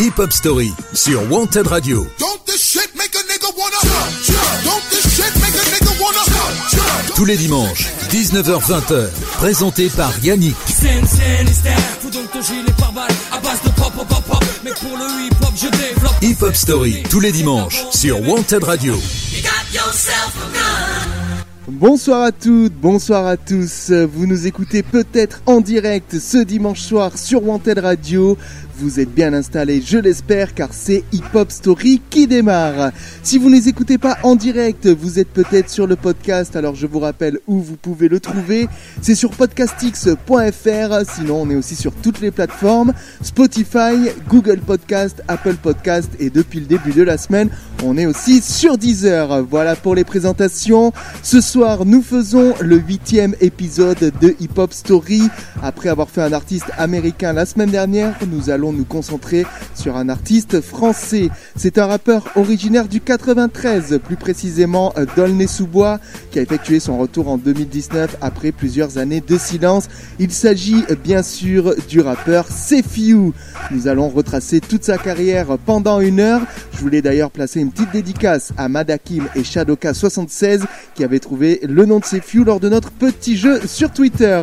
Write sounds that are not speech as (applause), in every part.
Hip Hop Story sur Wanted Radio. Tous les dimanches, 19h-20h, présenté par Yannick. Hip Hop Story, tous les dimanches, sur Wanted Radio. Bonsoir à toutes, bonsoir à tous. Vous nous écoutez peut-être en direct ce dimanche soir sur Wanted Radio. Vous êtes bien installés, je l'espère, car c'est Hip Hop Story qui démarre. Si vous ne les écoutez pas en direct, vous êtes peut-être sur le podcast, alors je vous rappelle où vous pouvez le trouver. C'est sur podcastix.fr, sinon on est aussi sur toutes les plateformes, Spotify, Google Podcast, Apple Podcast, et depuis le début de la semaine, on est aussi sur Deezer. Voilà pour les présentations. Ce soir, nous faisons le huitième épisode de Hip Hop Story. Après avoir fait un artiste américain la semaine dernière, nous allons nous concentrer sur un artiste français. C'est un rappeur originaire du 93, plus précisément euh, d'Aulnay-sous-Bois, qui a effectué son retour en 2019 après plusieurs années de silence. Il s'agit bien sûr du rappeur Sefiu. Nous allons retracer toute sa carrière pendant une heure. Je voulais d'ailleurs placer une petite dédicace à Madakim et Shadoka76 qui avaient trouvé le nom de Sefiu lors de notre petit jeu sur Twitter.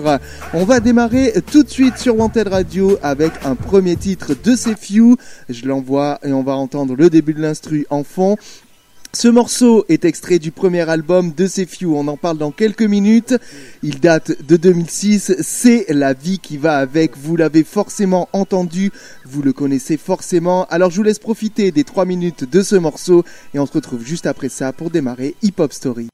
On va démarrer tout de suite sur Wanted Radio avec un premier titre de Sefiu. Je l'envoie et on va entendre le début de l'instru en fond. Ce morceau est extrait du premier album de Sefiu, on en parle dans quelques minutes. Il date de 2006, c'est La vie qui va avec, vous l'avez forcément entendu, vous le connaissez forcément. Alors je vous laisse profiter des 3 minutes de ce morceau et on se retrouve juste après ça pour démarrer Hip Hop Story.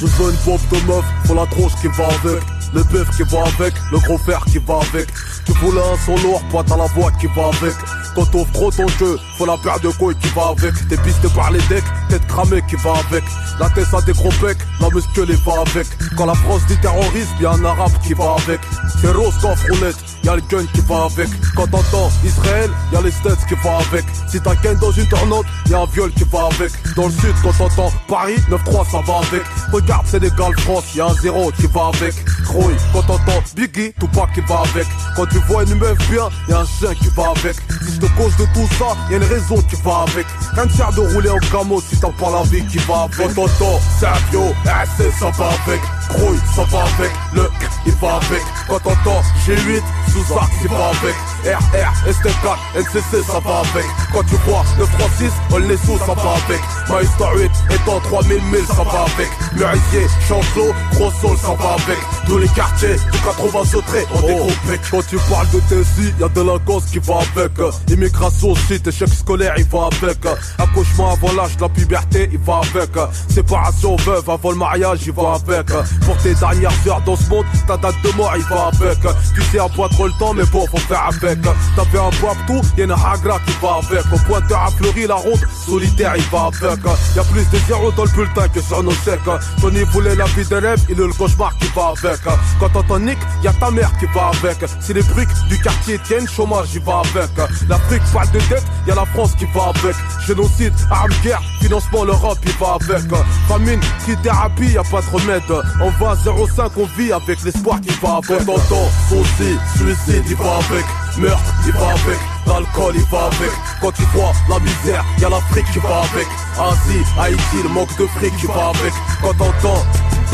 Je veux une bombe de meuf, faut la tronche qui va avec. Le bœuf qui va avec, le gros fer qui va avec. Tu voulais un solo, pointe à la voix qui va avec Quand t'offres trop ton jeu, faut la paire de couilles qui va avec. T'es pisté par les decks, tête cramée qui va avec. La tête à des gros pecs, la musclée va avec. Quand la France dit terrorisme, y'a un arabe qui va avec. C'est rose coffre roulette, y'a le gun qui va avec Quand t'entends Israël, y'a les States qui va avec Si t'as ken dans une tornade, y'a un viol qui va avec Dans le sud, quand t'entends Paris, 9-3 ça va avec Regarde Sénégal, France, y'a un zéro qui va avec Croy, quand t'entends Biggie, Tupac qui va avec Quand tu vois une meuf bien, y'a un chien qui va avec Si je te cause de tout ça, y'a une raison qui va avec Rien sert de rouler en camo si t'as pas la vie qui va avec Quand t'entends Sergio, c'est ça va avec Croy, ça va avec Le il va avec Quand t'entends G8, Sous-Arc, il va avec RR, ST4, NCC, ça va avec. Quand tu vois 936, on les sous, ça va avec. Maestar 8, étant 3000 1000, ça va avec. Murier, Chanceau, Gros Sol, ça va avec. Tous les quartiers du 80 sauterés, on découpé Quand tu parles de TSI, y'a délinquance qui va avec. Immigration aussi, échec scolaire, il va avec. Accouchement avant l'âge la puberté, il va avec. Séparation veuve avant le mariage, il va avec. Pour tes dernières heures dans ce monde, ta date de mort, il va avec. Tu sais à point trop le temps, mais bon, faut faire avec T'as fait un tout, y'a une hagra qui va avec Au pointeur à fleuri, la ronde, solitaire, il va avec Y'a plus de zéros dans le bulletin que sur nos secs Tony voulait la vie de rêve, il est le cauchemar qui va avec Quand t'entends Nick, y'a ta mère qui va avec Si les briques du quartier tiennent, chômage, il va avec. L'Afrique parle de dette, y'a la France qui va avec. Génocide, armes, guerre, financement, l'Europe, il va avec. Famine, thérapie, y'a pas de remède. On va 0,5, on vit avec l'espoir qui va avec. T'entends, aussi, suicide, il va avec Meurtre, il va avec L'alcool, il va avec. Quand tu vois la misère, y'a l'Afrique qui va avec. Asie, Haïti, le manque de fric qui va avec. Quand t'entends,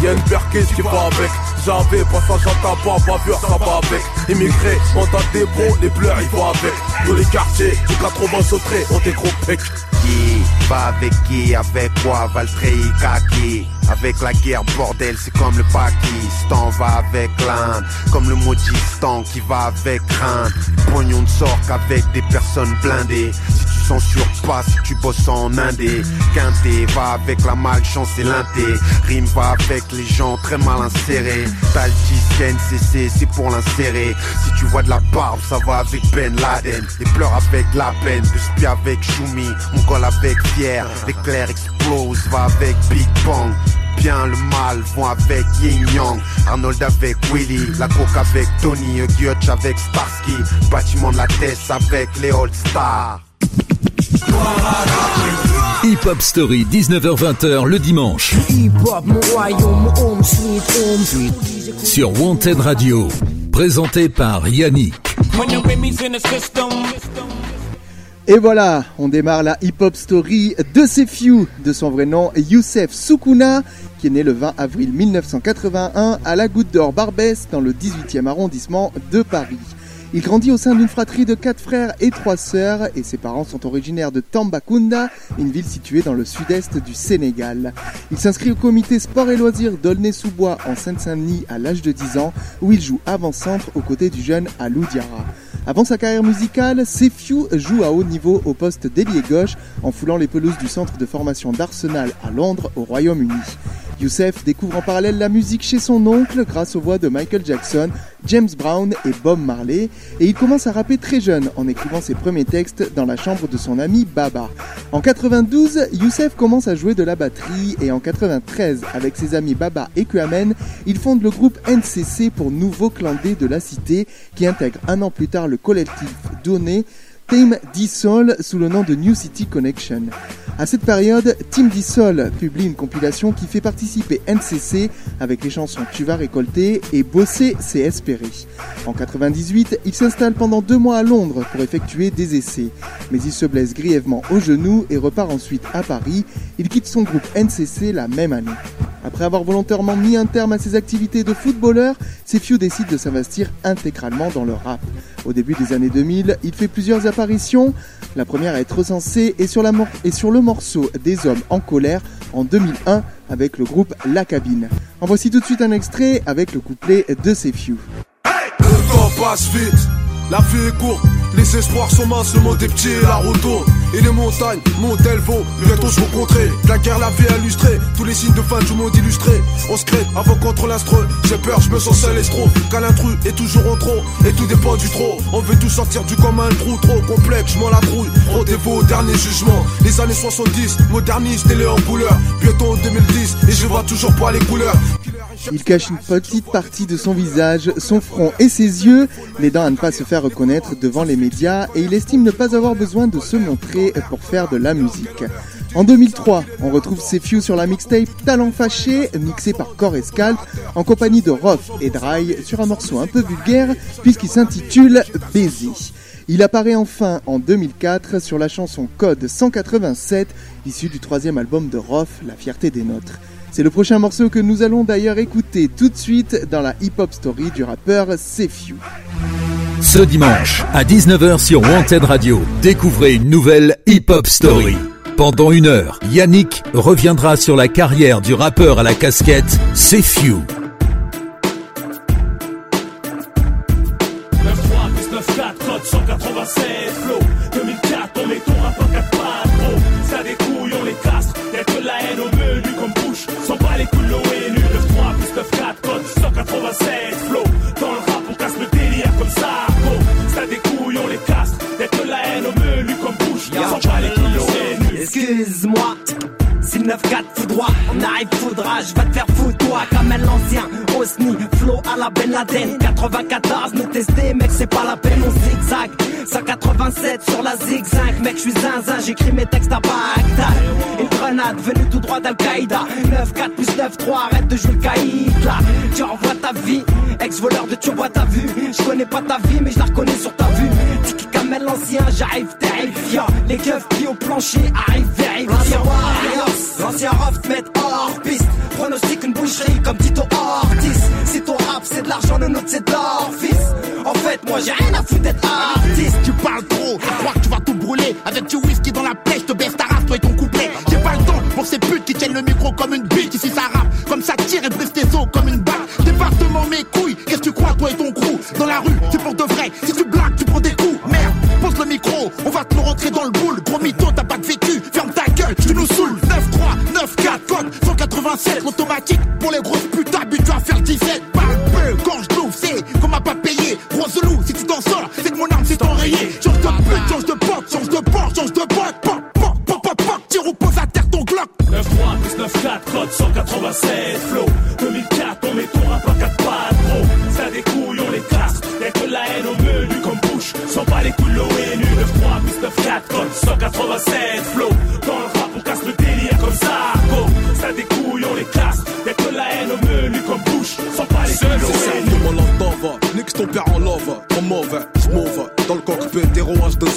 y'a une perquise qui va avec. J'avais passage à tabac, bavure, ça va avec. Immigrés, on t'a des les pleurs, il va avec. Tous les quartiers, du 80 sauterés, on des gros pecs. Qui va avec qui, avec quoi, Valtrei, kaki? Avec la guerre, bordel, c'est comme le Pakistan. Va avec l'Inde, comme le maudistan qui va avec crainte. Pognon ne sort qu'avec des personnes blindées. Si tu censures pas, si tu bosses en indé, quinté va avec la malchance et l'inté. Rime va avec les gens très mal insérés. Disque NCC, c'est pour l'insérer. Si tu vois de la barbe, ça va avec Ben Laden. Les pleurs avec la peine, de spi avec Choumi, mon col avec Pierre. L'éclair explose, va avec Big Bang. Bien, le mal vont avec Yin Yang. Arnold avec Willy, la coque avec Tony, Gutch avec Starsky, bâtiment de la Tess avec les All Stars. Hip Hop Story, 19h-20h le dimanche. Sur Wanted Radio, présenté par Yannick. Et voilà, on démarre la hip-hop story de Sefiu, de son vrai nom Youssef Soukouna, qui est né le 20 avril 1981 à la Goutte d'Or Barbès dans le 18e arrondissement de Paris. Il grandit au sein d'une fratrie de quatre frères et trois sœurs et ses parents sont originaires de Tambacounda, une ville située dans le sud-est du Sénégal. Il s'inscrit au comité sport et loisirs d'Aulnay-sous-Bois en Seine-Saint-Denis à l'âge de 10 ans où il joue avant-centre aux côtés du jeune Alou Diarra. Avant sa carrière musicale, Sefiu joue à haut niveau au poste d'ailier gauche en foulant les pelouses du centre de formation d'Arsenal à Londres au Royaume-Uni. Youssef découvre en parallèle la musique chez son oncle grâce aux voix de Michael Jackson, James Brown et Bob Marley, et il commence à rapper très jeune en écrivant ses premiers textes dans la chambre de son ami Baba. En 92, Youssef commence à jouer de la batterie et en 93, avec ses amis Baba et Kuamen, il fonde le groupe NCC pour Nouveau Clandé de la Cité qui intègre un an plus tard le collectif Donné Team Dissol sous le nom de New City Connection. À cette période, Team Dissol publie une compilation qui fait participer NCC avec les chansons Tu vas récolter et Bosser c'est espérer. En 98, il s'installe pendant deux mois à Londres pour effectuer des essais, mais il se blesse grièvement au genou et repart ensuite à Paris. Il quitte son groupe NCC la même année. Après avoir volontairement mis un terme à ses activités de footballeur, Sefiu décide de s'investir intégralement dans le rap. Au début des années 2000, il fait plusieurs apparitions. La première à être recensée est sur, le morceau Des hommes en colère en 2001 avec le groupe La Cabine. En voici tout de suite un extrait avec le couplet de Sefiu. Hey les espoirs sont minces, le monde est petit et la tourne. Et les montagnes montent, elles vont, bientôt se rencontrer. La guerre, la vie illustrée, tous les signes de fin du monde illustrés. On se crée avant contre l'astre. J'ai peur, je me sens seul et trop. Car l'intrus est toujours en trop, et tout dépend du trop. On veut tout sortir du commun, un trou trop complexe, je m'en la trouille. Rendez-vous au dernier jugement. Les années 70, modernistes et les en couleur. Bientôt en 2010, et je vois toujours pas les couleurs. Il cache une petite partie de son visage, son front et ses yeux, l'aidant à ne pas se faire reconnaître devant les médias et il estime ne pas avoir besoin de se montrer pour faire de la musique. En 2003, on retrouve Sefiu sur la mixtape Talent Fâché, mixé par Core Scalp, en compagnie de Roth et Dry, sur un morceau un peu vulgaire, puisqu'il s'intitule Baiser. Il apparaît enfin en 2004 sur la chanson Code 187, issue du troisième album de Roth, La fierté des nôtres. C'est le prochain morceau que nous allons d'ailleurs écouter tout de suite dans la hip-hop story du rappeur Sefiu. Ce dimanche, à 19h sur Wanted Radio, découvrez une nouvelle hip-hop story. Pendant une heure, Yannick reviendra sur la carrière du rappeur à la casquette Sefiu. Excuse-moi, si le 9-4 fout droit, on arrive foudra, je te faire foutre toi comme l'ancien Osni, flow à la Ben Laden. 94, nous tester mec c'est pas la peine on zigzag. 187 sur la zigzag. Mec je suis zinzin, j'écris mes textes à Bagdad. Une grenade venue tout droit d'Al-Qaïda. 9-4 plus 9-3, arrête de jouer le caïd là. Tu envoies ta vie, ex-voleur de turbo t'as vu Je connais pas ta vie mais je la reconnais sur ta vue Kamel l'ancien, j'arrive terrifiant Les keufs pris au plancher arrivent vérifiant L'ancien rough met hors piste. Pronostic une boucherie comme Tito Ortiz. Si ton rap c'est de l'argent, le nôtre c'est de fils En fait moi j'ai rien à foutre d'être artiste. Tu parles trop, tu crois que tu vas tout brûler. Avec du whisky dans la pêche, te baisse ta race toi et ton couplet. J'ai pas le temps pour ces putes qui tiennent le micro comme une bite Ici ça rappe, comme ça tire et brise tes os comme une balle. Département mes couilles, qu'est-ce que tu crois toi et ton crew? Dans la rue, c'est 187, automatique Pour les grosses putes habituées à faire 17 Parle peu, quand je c'est qu'on m'a pas payé. Rose loup, si tu t'en sors, c'est que mon arme s'est enrayée. Change de pute, change de porte, change de porte, change de boîte. Pop, pop, pop, pop, pop, tire ou pose à terre ton Glock. 9-3 plus 9-4, code code 187 flow. 2004 on met ton rap à 4 pattes gros. Ça des couilles on les casse. Y'a que la haine au menu comme bouche Sans pas les coups de l'ONU 9-3 plus 9-4 code 187 flow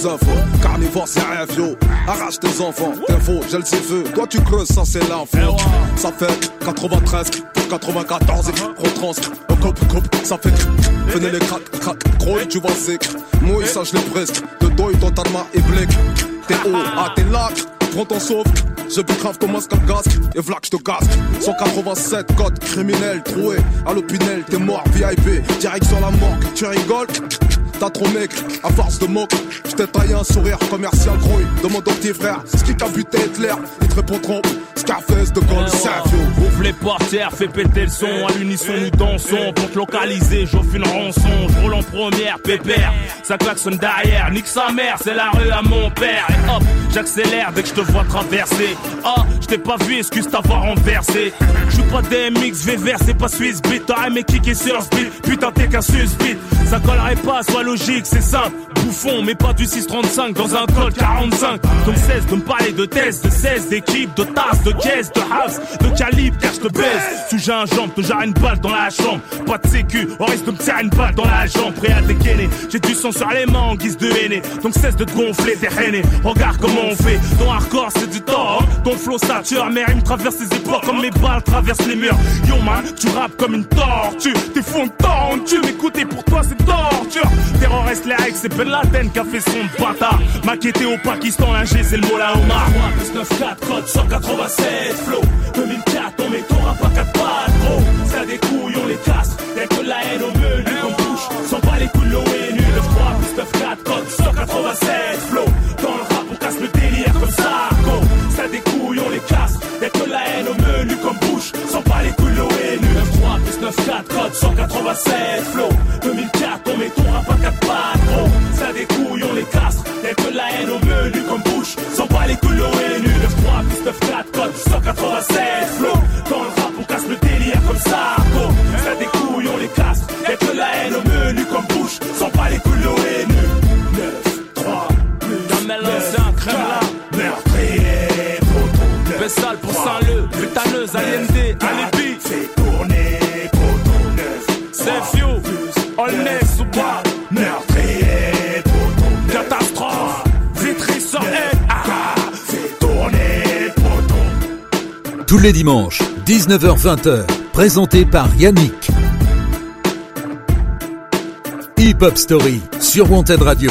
infos. Carnivore c'est rêve yo, arrache tes enfants. T'es faux, j'ai le CV, toi tu creuses, ça c'est l'info Ça fait 93 pour 94 retrans On coupe, coupe, ça fait Venez les crack, crack, gros tu vas sec. Moi ça je l'ai presque, de dos ton tarma et blick T'es haut, ah t'es là, prends ton sauve je grave ton masque à casque et vlac je te casque. 187 code criminel. Troué à l'opinel t'es mort. VIP direction la morgue tu rigoles? T'as trop mec, à force de moque, je t'ai taillé un sourire commercial grouille Demande au petit frère, c'est ce qui t'a buté Hitler. Ils te répondront, Scarface de Gold Savio. Ouvre les portières, fais péter le son. À l'unisson nous dansons, pour te localiser. J'offre une rançon, je roule en première, pépère. Ça klaxonne derrière, nique sa mère C'est la rue à mon père, et hop, j'accélère Dès que je te vois traverser. Ah, je t'ai pas vu, excuse t'avoir renversé. Je suis pas DMX, VVR, c'est pas Swiss Beat. T'aurais aimé kicker sur speed, putain t'es qu'un susbit Ça collerait pas, soit logique, c'est simple. Bouffon, mais pas du 635 dans un col 45. Donc cesse de me parler de tests, de 16, d'équipes, de tasses, de caisses, de house, de calibre, car je te baisse. J'ai un jambe, te jarre une balle dans la chambre. Pas de sécu, on risque de me tirer une balle dans la jambe, prêt à dégainer. J'ai du sang sur les mains en guise de haine. Donc cesse de te gonfler, t'es reine. Regarde comment on fait. Ton hardcore, c'est du temps. Hein. Ton flow sature, mais me traverse les épaules comme mes balles traversent les murs. Yo man, tu rappes comme une tortue. T'es fou en tu m'écoutes pour toi c'est torture. Terroriste les règles, c'est Ben Laden qui a fait son bâtard. Maquetté au Pakistan, l'ingé, c'est le mot là Omar. 3 plus 9, 4, code 187, flow. 2004, on met ton rap à 4 pattes, gros. Ça des couilles, on les casse. Y'a que la haine au menu qu'on touche. Sans pas les coups de l'ONU. 9, 3 plus 9, 4, code 187, flow. Dans le rap, on casse le délire comme ça, go. Ça des couilles, on les casse. Y'a que la haine au menu comme bouche. Sans pas les coups de l'ONU. 9, 3 plus 9, 4, code 187, flow. 2004, on met ton rap à 4 pattes, gros. Ça des couilles, on les casse. Y'a que la haine au menu comme bouche. Sans pas les coups de l'ONU. 9, 3 plus 9, 4, code 187, flow. Dans le rap, on casse le délire comme ça, go. Ça des couilles, on les casse. Y'a que la haine au menu comme bouche. Sans pas les coups de l'ONU. 9, 3, plus. La un crème là. Meurtrier. Bessal pour Saint-Leu. Putaneuse, Allende, Alibi. Tous les dimanches, 19h-20h, présenté par Yannick. Hip Hop Story sur Wanted Radio.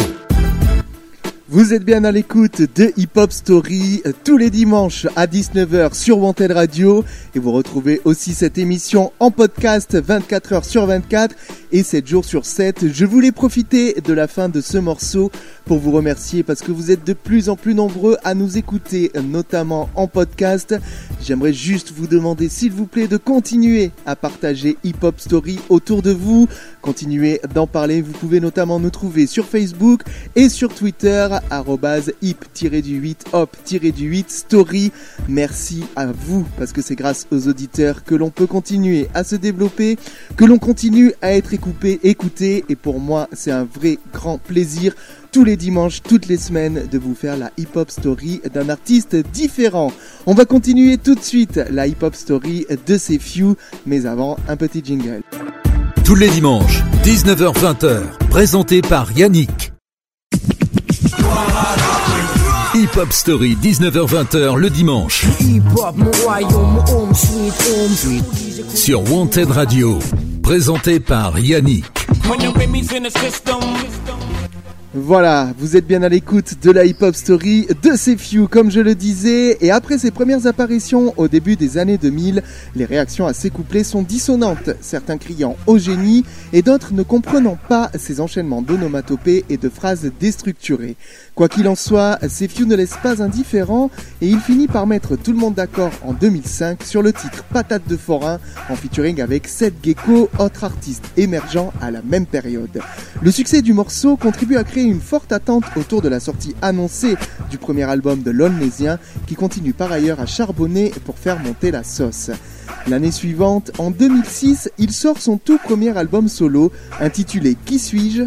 Vous êtes bien à l'écoute de Hip Hop Story euh, tous les dimanches à 19h sur Wanted Radio et vous retrouvez aussi cette émission en podcast 24 h sur 24 et 7 jours sur 7. Je voulais profiter de la fin de ce morceau pour vous remercier parce que vous êtes de plus en plus nombreux à nous écouter, notamment en podcast. J'aimerais juste vous demander s'il vous plaît de continuer à partager Hip Hop Story autour de vous, continuer d'en parler. Vous pouvez notamment nous trouver sur Facebook et sur Twitter hip-du-8 hop-du-8 story. Merci à vous parce que c'est grâce aux auditeurs que l'on peut continuer à se développer, que l'on continue à être écouté, écouté et pour moi c'est un vrai grand plaisir tous les dimanches, toutes les semaines de vous faire la hip-hop story d'un artiste différent. On va continuer tout de suite la hip-hop story de ces few, mais avant un petit jingle. Tous les dimanches, 19h-20h, présenté par Yannick. Hip Hop Story, 19h-20h le dimanche. Sur Wanted Radio, présenté par Yannick. Voilà, vous êtes bien à l'écoute de la hip-hop story de Few, comme je le disais, et après ses premières apparitions au début des années 2000, les réactions à ces couplets sont dissonantes, certains criant au génie et d'autres ne comprenant pas ces enchaînements d'onomatopées et de phrases déstructurées. Quoi qu'il en soit, Few ne laisse pas indifférent et il finit par mettre tout le monde d'accord en 2005 sur le titre Patate de forain en featuring avec Seth Gecko, autre artiste émergent à la même période. Le succès du morceau contribue à créer une forte attente autour de la sortie annoncée du premier album de l'Olnésien qui continue par ailleurs à charbonner pour faire monter la sauce. L'année suivante, en 2006, il sort son tout premier album solo intitulé Qui suis-je?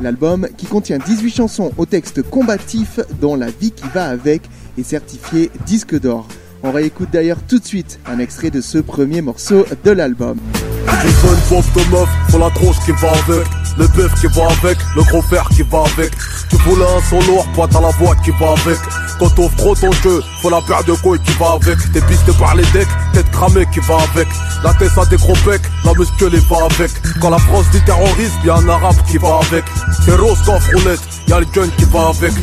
L'album, qui contient 18 chansons au texte combatif dont la vie qui va avec est certifié disque d'or. On réécoute d'ailleurs tout de suite un extrait de ce premier morceau de l'album. Une pauvre de meuf, faut la tronche qui va avec. Le bœuf qui va avec, le gros fer qui va avec. Tu voulais un son lourd, pas t'as la voix qui va avec. Quand t'offres trop ton jeu, faut la paire de couilles qui va avec. T'es pisté par les decks, tête cramée qui va avec. La tête à des gros pecs, la muscle va avec. Quand la France dit terrorisme, y'a un arabe qui va avec. T'es rose coffre roulette, y'a le gun qui va avec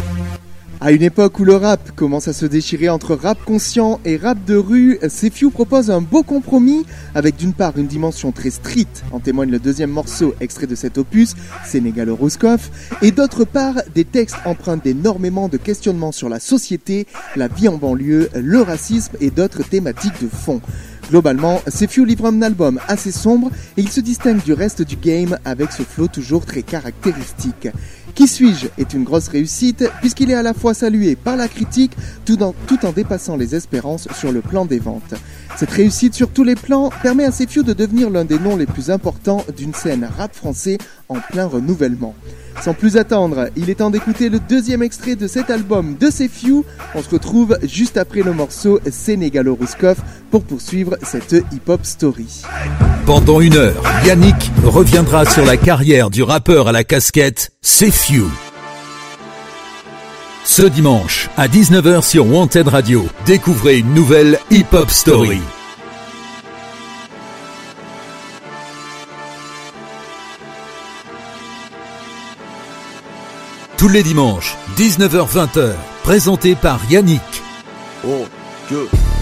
à une époque où le rap commence à se déchirer entre rap conscient et rap de rue, Few propose un beau compromis avec d'une part une dimension très street, en témoigne le deuxième morceau extrait de cet opus, Sénégal Roscoff, et d'autre part des textes empreints d'énormément de questionnements sur la société, la vie en banlieue, le racisme et d'autres thématiques de fond. Globalement, Few livre un album assez sombre et il se distingue du reste du game avec ce flow toujours très caractéristique. Qui suis-je est une grosse réussite puisqu'il est à la fois salué par la critique tout en, dépassant les espérances sur le plan des ventes. Cette réussite sur tous les plans permet à Few de devenir l'un des noms les plus importants d'une scène rap français en plein renouvellement. Sans plus attendre, il est temps d'écouter le deuxième extrait de cet album de Few. On se retrouve juste après le morceau Sénégalo Rouskov pour poursuivre cette hip-hop story. Pendant une heure, Yannick reviendra sur la carrière du rappeur à la casquette Few. Ce dimanche, à 19h sur Wanted Radio, découvrez une nouvelle hip-hop story. Tous les dimanches, 19h-20h, présenté par Yannick. Oh,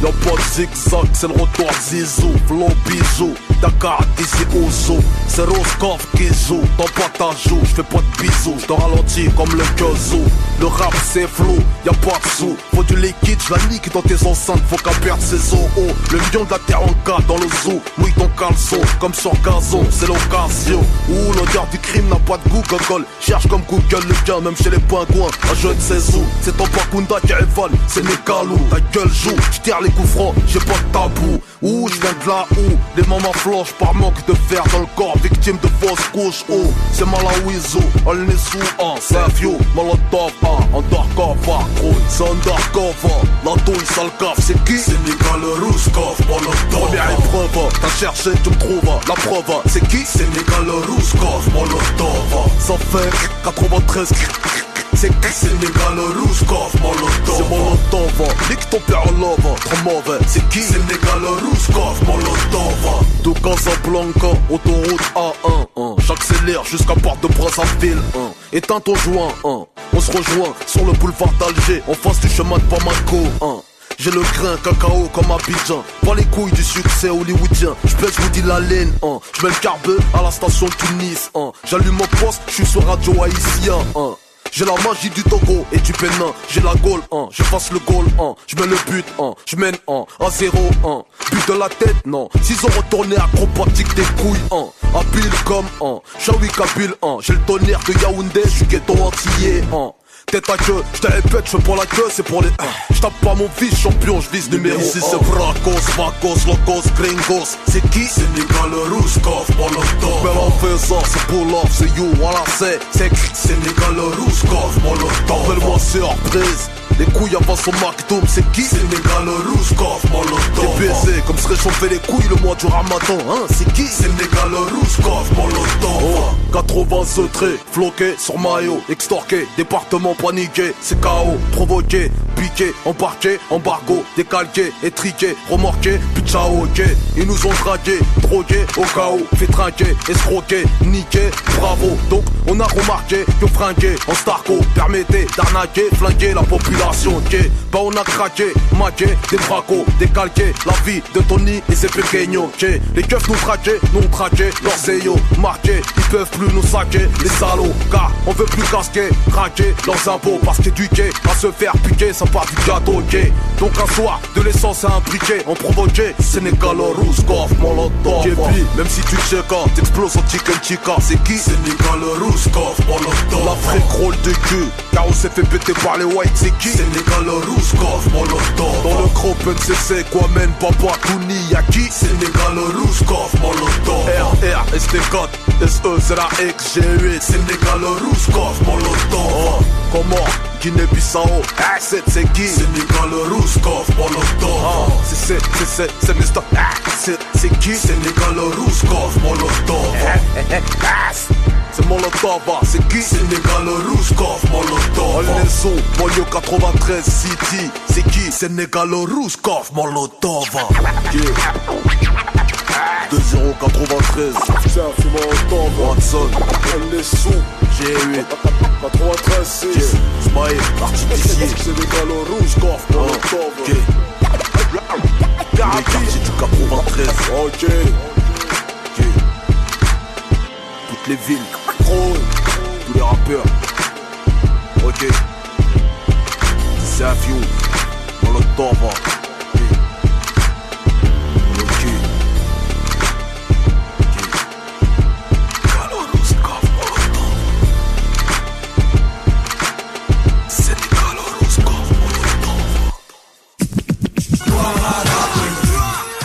y'a pas de zigzag, c'est le retour Zizou, flow bisou. Dakar, d'ici Ouzo C'est Roscoff qui joue dans pas ta joue. J'fais pas de bisous, j'te ralentis comme le Kyozo Le rap c'est flou, y'a pas de sous. Faut du liquide, j'la nique dans tes enceintes. Faut qu'à perdre ses os. Le lion de la terre en cas dans le zoo. Mouille ton caleçon, comme sur gazon C'est l'occasion. Ouh, l'odeur du crime n'a pas de goût, gogol. Cherche comme Google le gain, même chez les pingouins. Un jeu de ses C'est ton Bakunda qui rivale, c'est Négalou Ta gueule joue, j'tire les francs, j'ai pas de tabou Ouh, j'viens de là où les mamans flanche par manque de fer dans le corps, victime de fausses couches. Oh, c'est Malawizo, elle n'est sous un, vieux, Molotov, un, undercover, gros, c'est undercover. La douille, sale cave, c'est qui? Nicolas Rouskov, Molotov. Première épreuve, t'as cherché, tu me trouves, la preuve, c'est qui? Nicolas Rouskov, Molotov. Ça fait 93 c'est qui c'est Négal Rouskov, Molotov? C'est Molotov, nique ton père en love, trop mauvais. C'est qui? C'est Négal Rouskov, Molotov. De Casablanca, autoroute A1 J'accélère jusqu'à Porte de Brazzaville Éteins ton joint, on se rejoint sur le boulevard d'Alger En face du chemin de Bamako j'ai le grain cacao comme Abidjan. Pas les couilles du succès hollywoodien. J'pèse je vous dis la laine hein. J'mets le carbe à la station Tunis hein. J'allume mon poste, j'suis sur radio haïtien hein. J'ai la magie du Togo et du Bénin. J'ai la goal, hein. je passe le goal, hein. je mets le but, hein. je mène hein. à 0, hein. but de la tête, non. S'ils ont retourné acrobatique des couilles, hein. habile comme, hein. Shawi Kabil, hein. j'ai le tonnerre de Yaoundé, je suis ghetto entier, hein. Tête à queue, je te répète, je pour la queue, c'est pour les. Je tape pas mon fils champion, je vise numéro Ici c'est Bracos, Vacos, Locos, Gringos. C'est qui? C'est Nicolas Rouskov, Molotov. Mais en faisant, c'est pull off, c'est you, voilà c'est. C'est C'est Nicolas Rouskov, Molotov. Appelle-moi surprise. Les couilles avant son McDom, c'est qui? C'est Négal Rouskov, Molotov T'es baisé comme se réchauffer les couilles le mois du ramadan, hein C'est qui? C'est Négal Rouskov, Molotov oh, 80 secrets, floqué sur maillot Extorqué, département paniqué C'est KO, provoqué, piqué, embarqué, embargo Décalqué, étriqué, remorqué, puis ciao ok. Ils nous ont traqué, drogué, au chaos Fait trinquer, escroqué, niqué, bravo. Donc on a remarqué que fringué en starco Permettez d'arnaquer, flinguer la population ok. Bah on a craqué, maqué, des bracos, décalqué La vie de Tony et ses pequeños, ok. Les keufs nous traquaient, nous on traquait Leurs zéos marqués, ils peuvent plus nous saquer Les salauds, car on veut plus casquer, craquer Leurs impôts parce qu'éduquer à se faire piquer Ça part du gâteau, ok. Donc un soir, de l'essence à un briquet, on provoquait Sénégalo, Rouskov, Molotov. Même si tu check t'exploses en chicken chica C'est qui? Sénégalo, Rouskov, Molotov. L'Afrique rôle de queue, car on s'est fait péter par les whites, c'est qui? Sénégalo, Rouskov, Molotov. Dans le groupe NCC, quoi mène papa, Touni, y'a qui Sénégalo, Rouskov, Molotov. R, R, ST4, SE, ZAX, G8 Sénégalo, Rouskov, Molotov. Comment Guinée-Bissau, c'est c'est qui? Sénégal, Rouskov, Molotov. C'est c'est c'est c'est Mr. C'est c'est qui? Sénégal, Rouskov, Molotov c'est Molotov, c'est qui? Sénégal, Rouskov, Molotov. Lenzo, Molio 93 City. C'est qui? Sénégal, Rouskov, Molotov. Yeah. 2093 Tiens, fais-moi Watson. Elle est sous. G8 93 6 Smile. Artificier. C'est des galons rouges Corf le Ok quartiers du 93 Ok. Ok. Toutes les villes. Tous les rappeurs. Ok. C'est un Molotov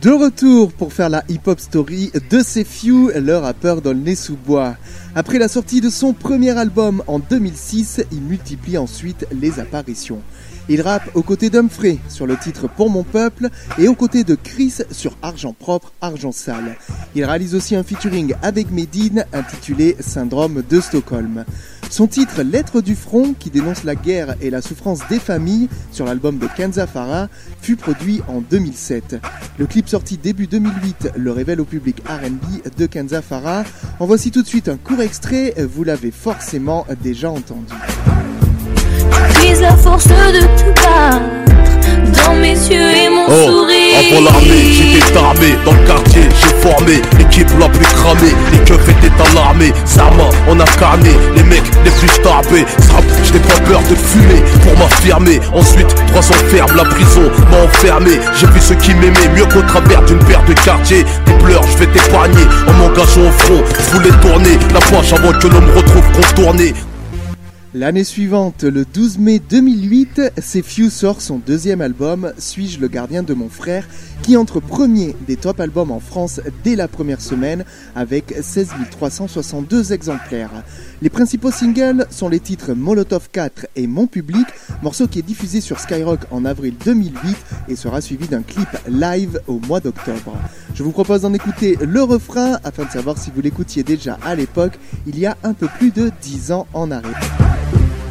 De retour pour faire la hip-hop story de Few, le rappeur dans le nez sous bois. Après la sortie de son premier album en 2006, il multiplie ensuite les apparitions. Il rappe aux côtés d'Humphrey sur le titre Pour mon peuple et aux côtés de Chris sur Argent propre, Argent sale. Il réalise aussi un featuring avec Medine intitulé Syndrome de Stockholm. Son titre Lettre du front, qui dénonce la guerre et la souffrance des familles sur l'album de Kenza Farah, fut produit en 2007. Le clip sorti début 2008 le révèle au public RB de Kenza Farah. En voici tout de suite un court extrait, vous l'avez forcément déjà entendu dans mes yeux et mon oh, sourire. Avant l'armée, j'étais armé dans le quartier, j'ai formé l'équipe la plus cramée. Les keufs étaient à l'armée, Sama, on a carné les mecs les plus tapés. je n'ai pas peur de fumer pour m'affirmer. Ensuite, 300 fermes, la prison m'a enfermé. J'ai vu ceux qui m'aimaient mieux qu'au travers d'une paire de quartiers. Des pleurs, je vais t'épargner en m'engageant au front. Je voulais tourner la page avant que l'on me retrouve contourné. L'année suivante, le 12 mai 2008, Few sort son deuxième album, Suis-je le gardien de mon frère, qui entre premier des top albums en France dès la première semaine avec 16 362 exemplaires. Les principaux singles sont les titres Molotov 4 et Mon Public, morceau qui est diffusé sur Skyrock en avril 2008 et sera suivi d'un clip live au mois d'octobre. Je vous propose d'en écouter le refrain afin de savoir si vous l'écoutiez déjà à l'époque, il y a un peu plus de 10 ans en arrêt.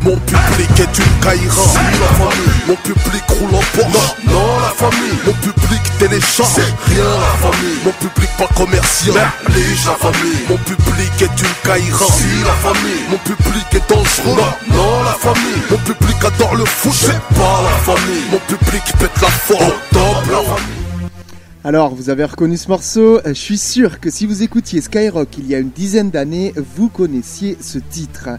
Mon public est une caïra. La famille Mon public roule en Porsche Non, non la famille. Mon public télécharge rien la famille. Mon public pas commercial. Merlige la famille. Mon public est une caïra. La famille. Mon public est dangereux. Non, non la famille. Mon public adore le foot. C'est pas la famille. Mon public pète la forme. Top la famille alors, vous avez reconnu ce morceau, euh, je suis sûr que si vous écoutiez Skyrock il y a une dizaine d'années, vous connaissiez ce titre.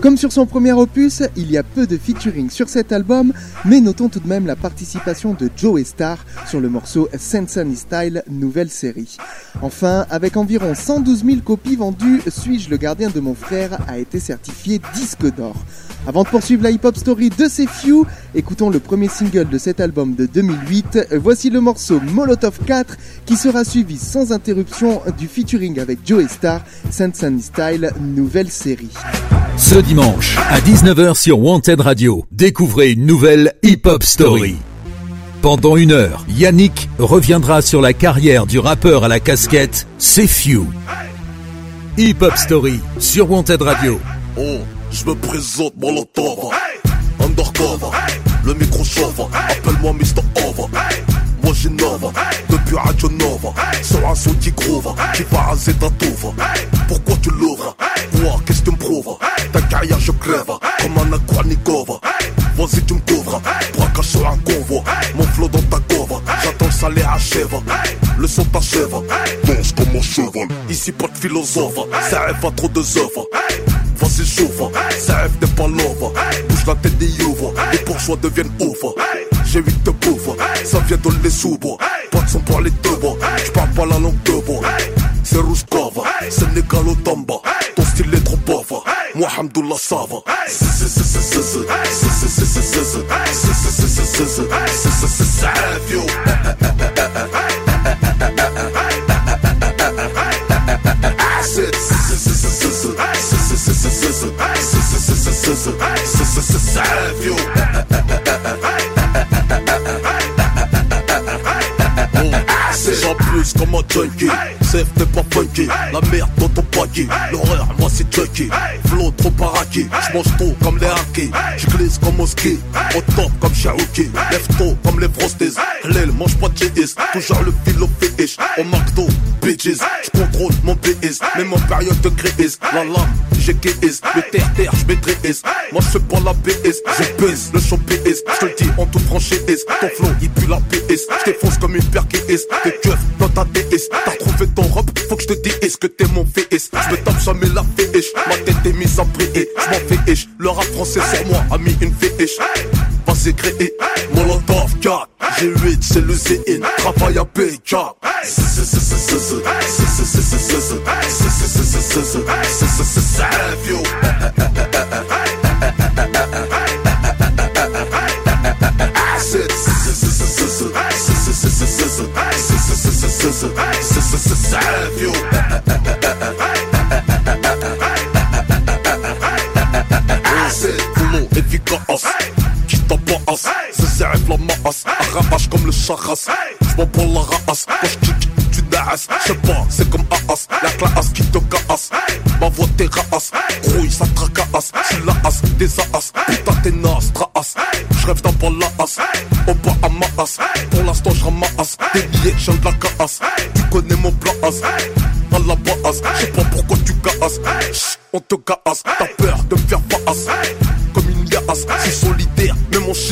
Comme sur son premier opus, il y a peu de featuring sur cet album, mais notons tout de même la participation de Joe Star sur le morceau Sensani Style, nouvelle série. Enfin, avec environ 112 000 copies vendues, Suis-je le gardien de mon frère a été certifié disque d'or. Avant de poursuivre la hip-hop story de ces Few, écoutons le premier single de cet album de 2008. Voici le morceau Molotov 4 qui sera suivi sans interruption du featuring avec Joe Star, Sunny Style, nouvelle série. Ce dimanche à 19h sur Wanted Radio, découvrez une nouvelle hip-hop story. Pendant une heure, Yannick reviendra sur la carrière du rappeur à la casquette C'est Few. Hip Hop Story sur Wanted Radio. Oh. Je me présente Molotov Undercover Le micro chauffe Appelle-moi Mr. Over Moi j'innove Depuis depuis Radio Nova. Sur un son qui groove, qui va raser ta touve. Pourquoi tu l'ouvres? Quoi, qu'est-ce que tu me prouves? Ta carrière, je crève, comme un Aquanikova. Vas-y, tu me couvres, braquage sur un convoi. Mon flot dans ta couvre, j'attends le salaire achève. Le son t'achève, danse comme un cheval. Ici, pas de philosophe, ça rêve à trop de œuvres. Vas-y, chauffe, ça rêve des pas. Bouge la tête des ouvres, les bourgeois deviennent ouvres. J'ai huit de pauvres, ça vient de les sous-bois. Pas de son pour les deux bois, j'parle pas la langue de bois. C'est Rouskova, Sénégal au Tamba. Ton style est trop pauvre, ça plus comme un junkie. Safe t'es pas funky. La merde dans ton paquet L'horreur moi c'est Chucky. Flow trop paraqué J'mange tôt comme les hackers J'glisse comme au ski. Au top comme Cherokee Lève tôt comme les frosties. L'aile mange pas de GS Toujours le fil au fétiche. Au McDo Bitches. J'contrôle mon BS Même en période de crise. La lame j'ai KS Le terre-terre j'maîtrise Moi j'fais pas la BS Je baisse le champ PS J'te le dis en toute franchise. Ton flow il pue la PS J't'effonce comme une paire KS dans ta DS T'as trouvé ton robe Faut que j'te dise est-ce que t'es mon VS J'me tape jamais la féiche Ma tête est mise en prier J'm'en féiche Le rap français sur moi a mis une féiche Vas-y créé Molotov 4 G8 c'est le ZN Travail à PK Boulot La masse Arrache comme le charras J'm'en prends la race Quand j'kick tu naas J'sais pas c'est comme Aas La classe qui te casse Ma voix t'es raas Grouille ça tracasse Tu la as des as. Putain t'es nas traas J'rêve d'un bal la as. Au bas à ma as. Pour l'instant j'ramasse Des billets de la casse Tu connais mon plan as. À la base, j'sais pas pourquoi tu casses On te casse, t'as peur de me faire face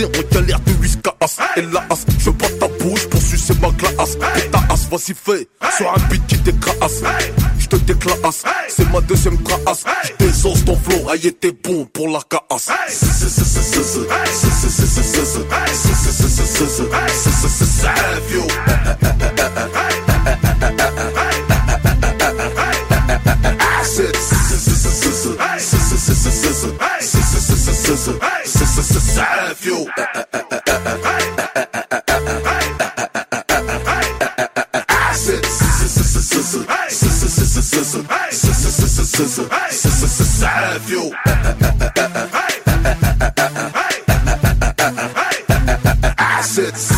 On galère de whiskas Et la as, je pas ta bouche pour sucer ma glace Et ta as, vas-y fais, sur un beat qui t'écrase Je te déclasse, c'est ma deuxième trace Je désosse ton flow, aïe t'es bon pour la casse what's the side fuel? Side fuel. Assets.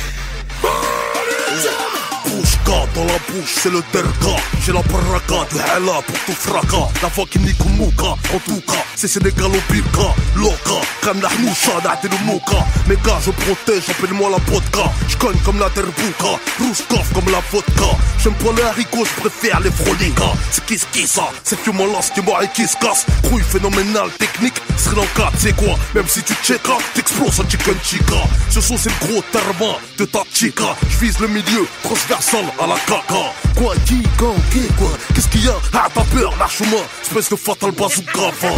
C'est le derga. J'ai la baraka du hala pour tout fracas La voix qui nique mouka En tout cas, c'est Sénégal au birka Loca, comme la hnoucha, na'ti le mouka Mes gars, je protège, appelle-moi la vodka. J'cogne comme la terbouka Rouskov comme la vodka. J'aime pas les haricots, je préfère les froligas C'est qui qui ça? C'est que mon lance qui et qui se casse. Crouille phénoménale, technique Sri Lanka, c'est quoi? Même si tu checkas, t'exploses en chicken chica. Ce son c'est le gros terme de ta chica. J'vise le milieu, transversal à la caca Quoi, qui, quand, qui, quoi Qu'est-ce qu'il y a Ah t'as peur, lâche-moi Espèce de fatal bazooka va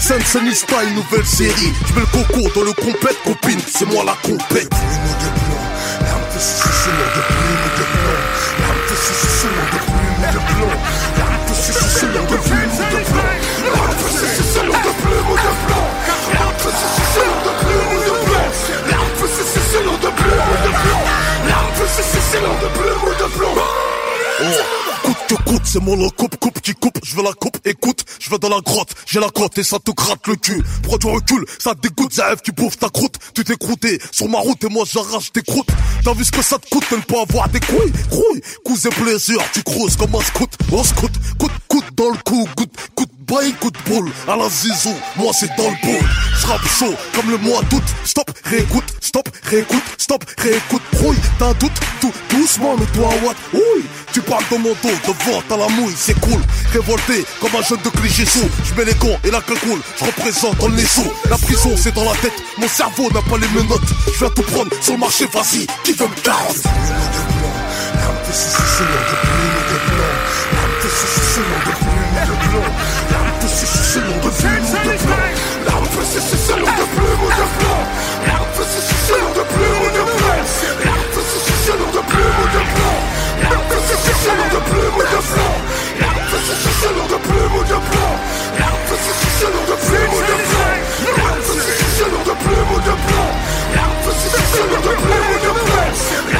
Sensei Style, nouvelle série J'mets le coco dans le compète, copine C'est moi la compète C'est mon le coupe, coupe qui coupe, je veux la coupe, écoute, je vais dans la grotte, j'ai la crotte et ça te gratte le cul. Pourquoi tu recules, ça te dégoûte, Zaev qui bouffe ta croûte, tu t'es croûté sur ma route et moi j'arrache tes croûtes. T'as vu ce que ça te coûte de ne pas avoir des couilles, couilles, coups et plaisir, tu creuses comme un scout, un scout, coûte, coûte dans le cou, goutte, coûte bail, coup de boule, à la zizou, moi c'est dans le boule. J'rappe chaud comme le mois d'août, stop, réécoute, stop, réécoute, stop, réécoute, rouille, t'as un doute, tout doucement, mais toi what, oui, tu parles dans mon dos, de vente à la mouille, c'est cool, révolté comme un jeune de cliché sous, je mets les gants et la cagoule, je représente dans les sous, la prison c'est dans la tête, mon cerveau n'a pas les menottes, je viens tout prendre sur le marché, vas-y, qui veut me carotte c'est c'est c'est de plume ou de plomb L'arbre c'est c'est c'est de plume ou de plomb L'arbre c'est c'est c'est de plume ou de plomb L'arbre c'est c'est c'est de plume ou de plomb c'est c'est c'est de plume ou de plomb L'arbre c'est c'est c'est de plume ou de plomb L'arbre c'est c'est de plume ou de plomb c'est c'est c'est de ou de plomb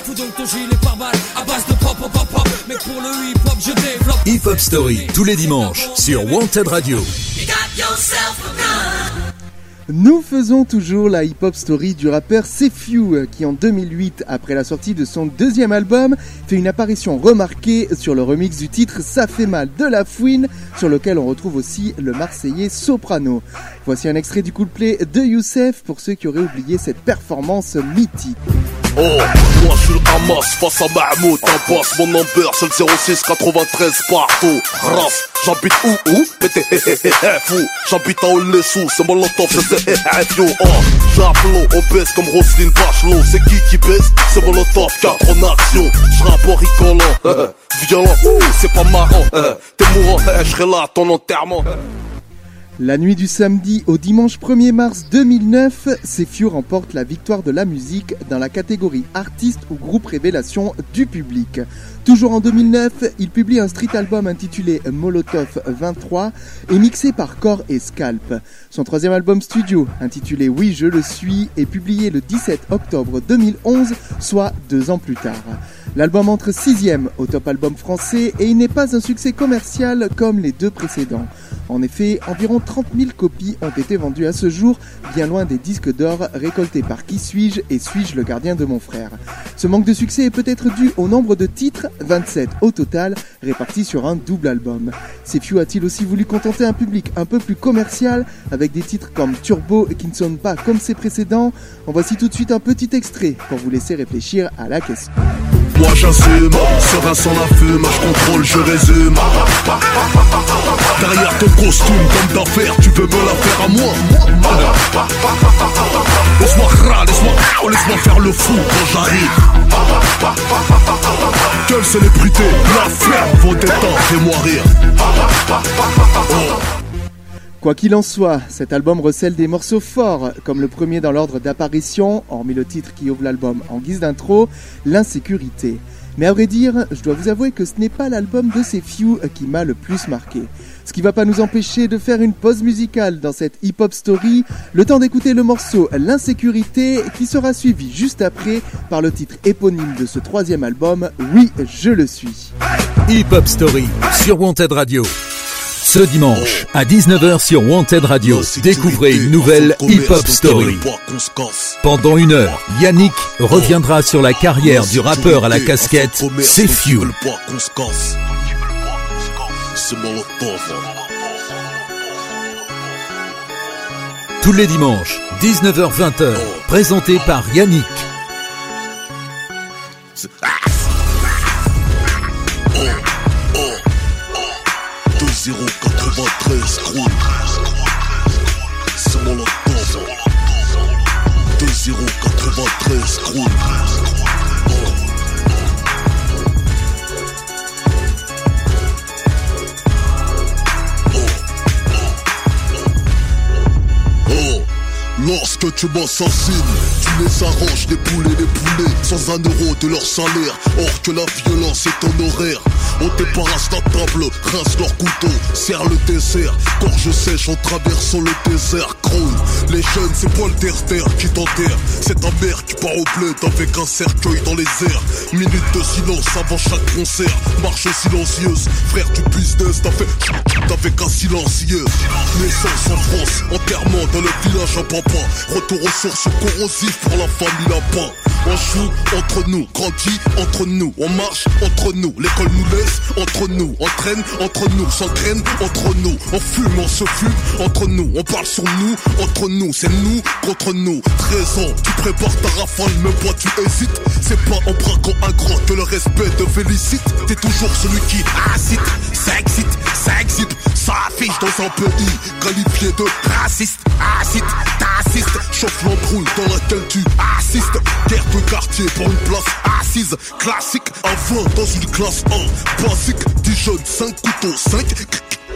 Hip Hop Story, tous les dimanches, sur Wanted Radio. Nous faisons toujours la hip-hop story du rappeur Sefiu qui en 2008, après la sortie de son deuxième album, fait une apparition remarquée sur le remix du titre Ça fait mal de la fouine, sur lequel on retrouve aussi le Marseillais Soprano. Voici un extrait du couplet de Youssef pour ceux qui auraient oublié cette performance mythique. Oh, moi je suis le Hamas face à Mahmoud T'en passes mon number, c'est le 06 93 partout. Ras, j'habite où où? Mais t'es fou. J'habite à Olessou, c'est mon lotov, c'est yo Oh, j'appelons, on baisse comme Roselyne Bachelot. C'est qui qui baisse? C'est mon lotov, 4 en action. J'rappe en rigolant, (laughs) violent, c'est pas marrant (laughs) T'es mourant, (laughs) je serai là à ton enterrement la nuit du samedi au dimanche 1er mars 2009, Sefiu remporte la victoire de la musique dans la catégorie artiste ou groupe révélation du public. Toujours en 2009, il publie un street album intitulé Molotov 23 et mixé par Core et Scalp. Son troisième album studio, intitulé Oui je le suis, est publié le 17 octobre 2011, soit deux ans plus tard. L'album entre sixième au top album français et il n'est pas un succès commercial comme les deux précédents. En effet, environ 30 000 copies ont été vendues à ce jour, bien loin des disques d'or récoltés par Qui suis-je et Suis-je le gardien de mon frère? Ce manque de succès est peut-être dû au nombre de titres, 27 au total, répartis sur un double album. Sefiu a-t-il aussi voulu contenter un public un peu plus commercial avec des titres comme Turbo et qui ne sonnent pas comme ses précédents? En voici tout de suite un petit extrait pour vous laisser réfléchir à la question. Moi j'assume, serein sans la je contrôle, je résume. Derrière ton costume, comme d'affaires, tu veux me la faire à moi. Laisse-moi laisse-moi laisse-moi faire le fou quand j'arrive. Oh. Quoi qu'il en soit, cet album recèle des morceaux forts, comme le premier dans l'ordre d'apparition, hormis le titre qui ouvre l'album en guise d'intro, L'insécurité. Mais à vrai dire, je dois vous avouer que ce n'est pas l'album de ces few qui m'a le plus marqué. Ce qui va pas nous empêcher de faire une pause musicale dans cette hip-hop story, le temps d'écouter le morceau L'insécurité qui sera suivi juste après par le titre éponyme de ce troisième album, Oui, je le suis. Hip-hop story sur Wanted Radio. Ce dimanche, à 19h sur Wanted Radio, découvrez une nouvelle hip-hop story. Pendant une heure, Yannick reviendra sur la carrière du rappeur à la casquette C'est Fuel. Tous les dimanches, 19h-20h, présenté par Yannick. Lorsque tu m'assassines, tu les arranges, les poulets, les poulets, sans un euro de leur salaire. Or que la violence est honoraire. On débarrasse la table, rince leur couteau, serre le dessert. Gorge sèche en traversant le désert, croule. Les jeunes, c'est pas le terre qui t'enterre. C'est ta mère qui part au bled avec un cercueil dans les airs. Minute de silence avant chaque concert. Marche silencieuse, frère du business, t'as fait avec un silencieux. Naissance en France, enterrement dans le village à papa. Retour aux sources corrosives pour la famille là-bas. On joue entre nous, grandit entre nous, on marche entre nous, l'école nous laisse entre nous, on traîne entre nous, s'entraîne entre nous, on fume, on se fume entre nous, on parle sur nous, entre nous, c'est nous contre nous. 13 ans, tu prépares ta rafale, même pas tu hésites. C'est pas en braquant un grand que le respect te félicite. T'es toujours celui qui incite, ça excite, ça excite, ça affiche dans un pays qualifié de raciste, acide, t'assistes, chauffe l'embrouille dans laquelle tu assistes. De quartier pour une place assise, classique, 20 dans une classe 1, basique, 10 jeunes, 5 couteaux, 5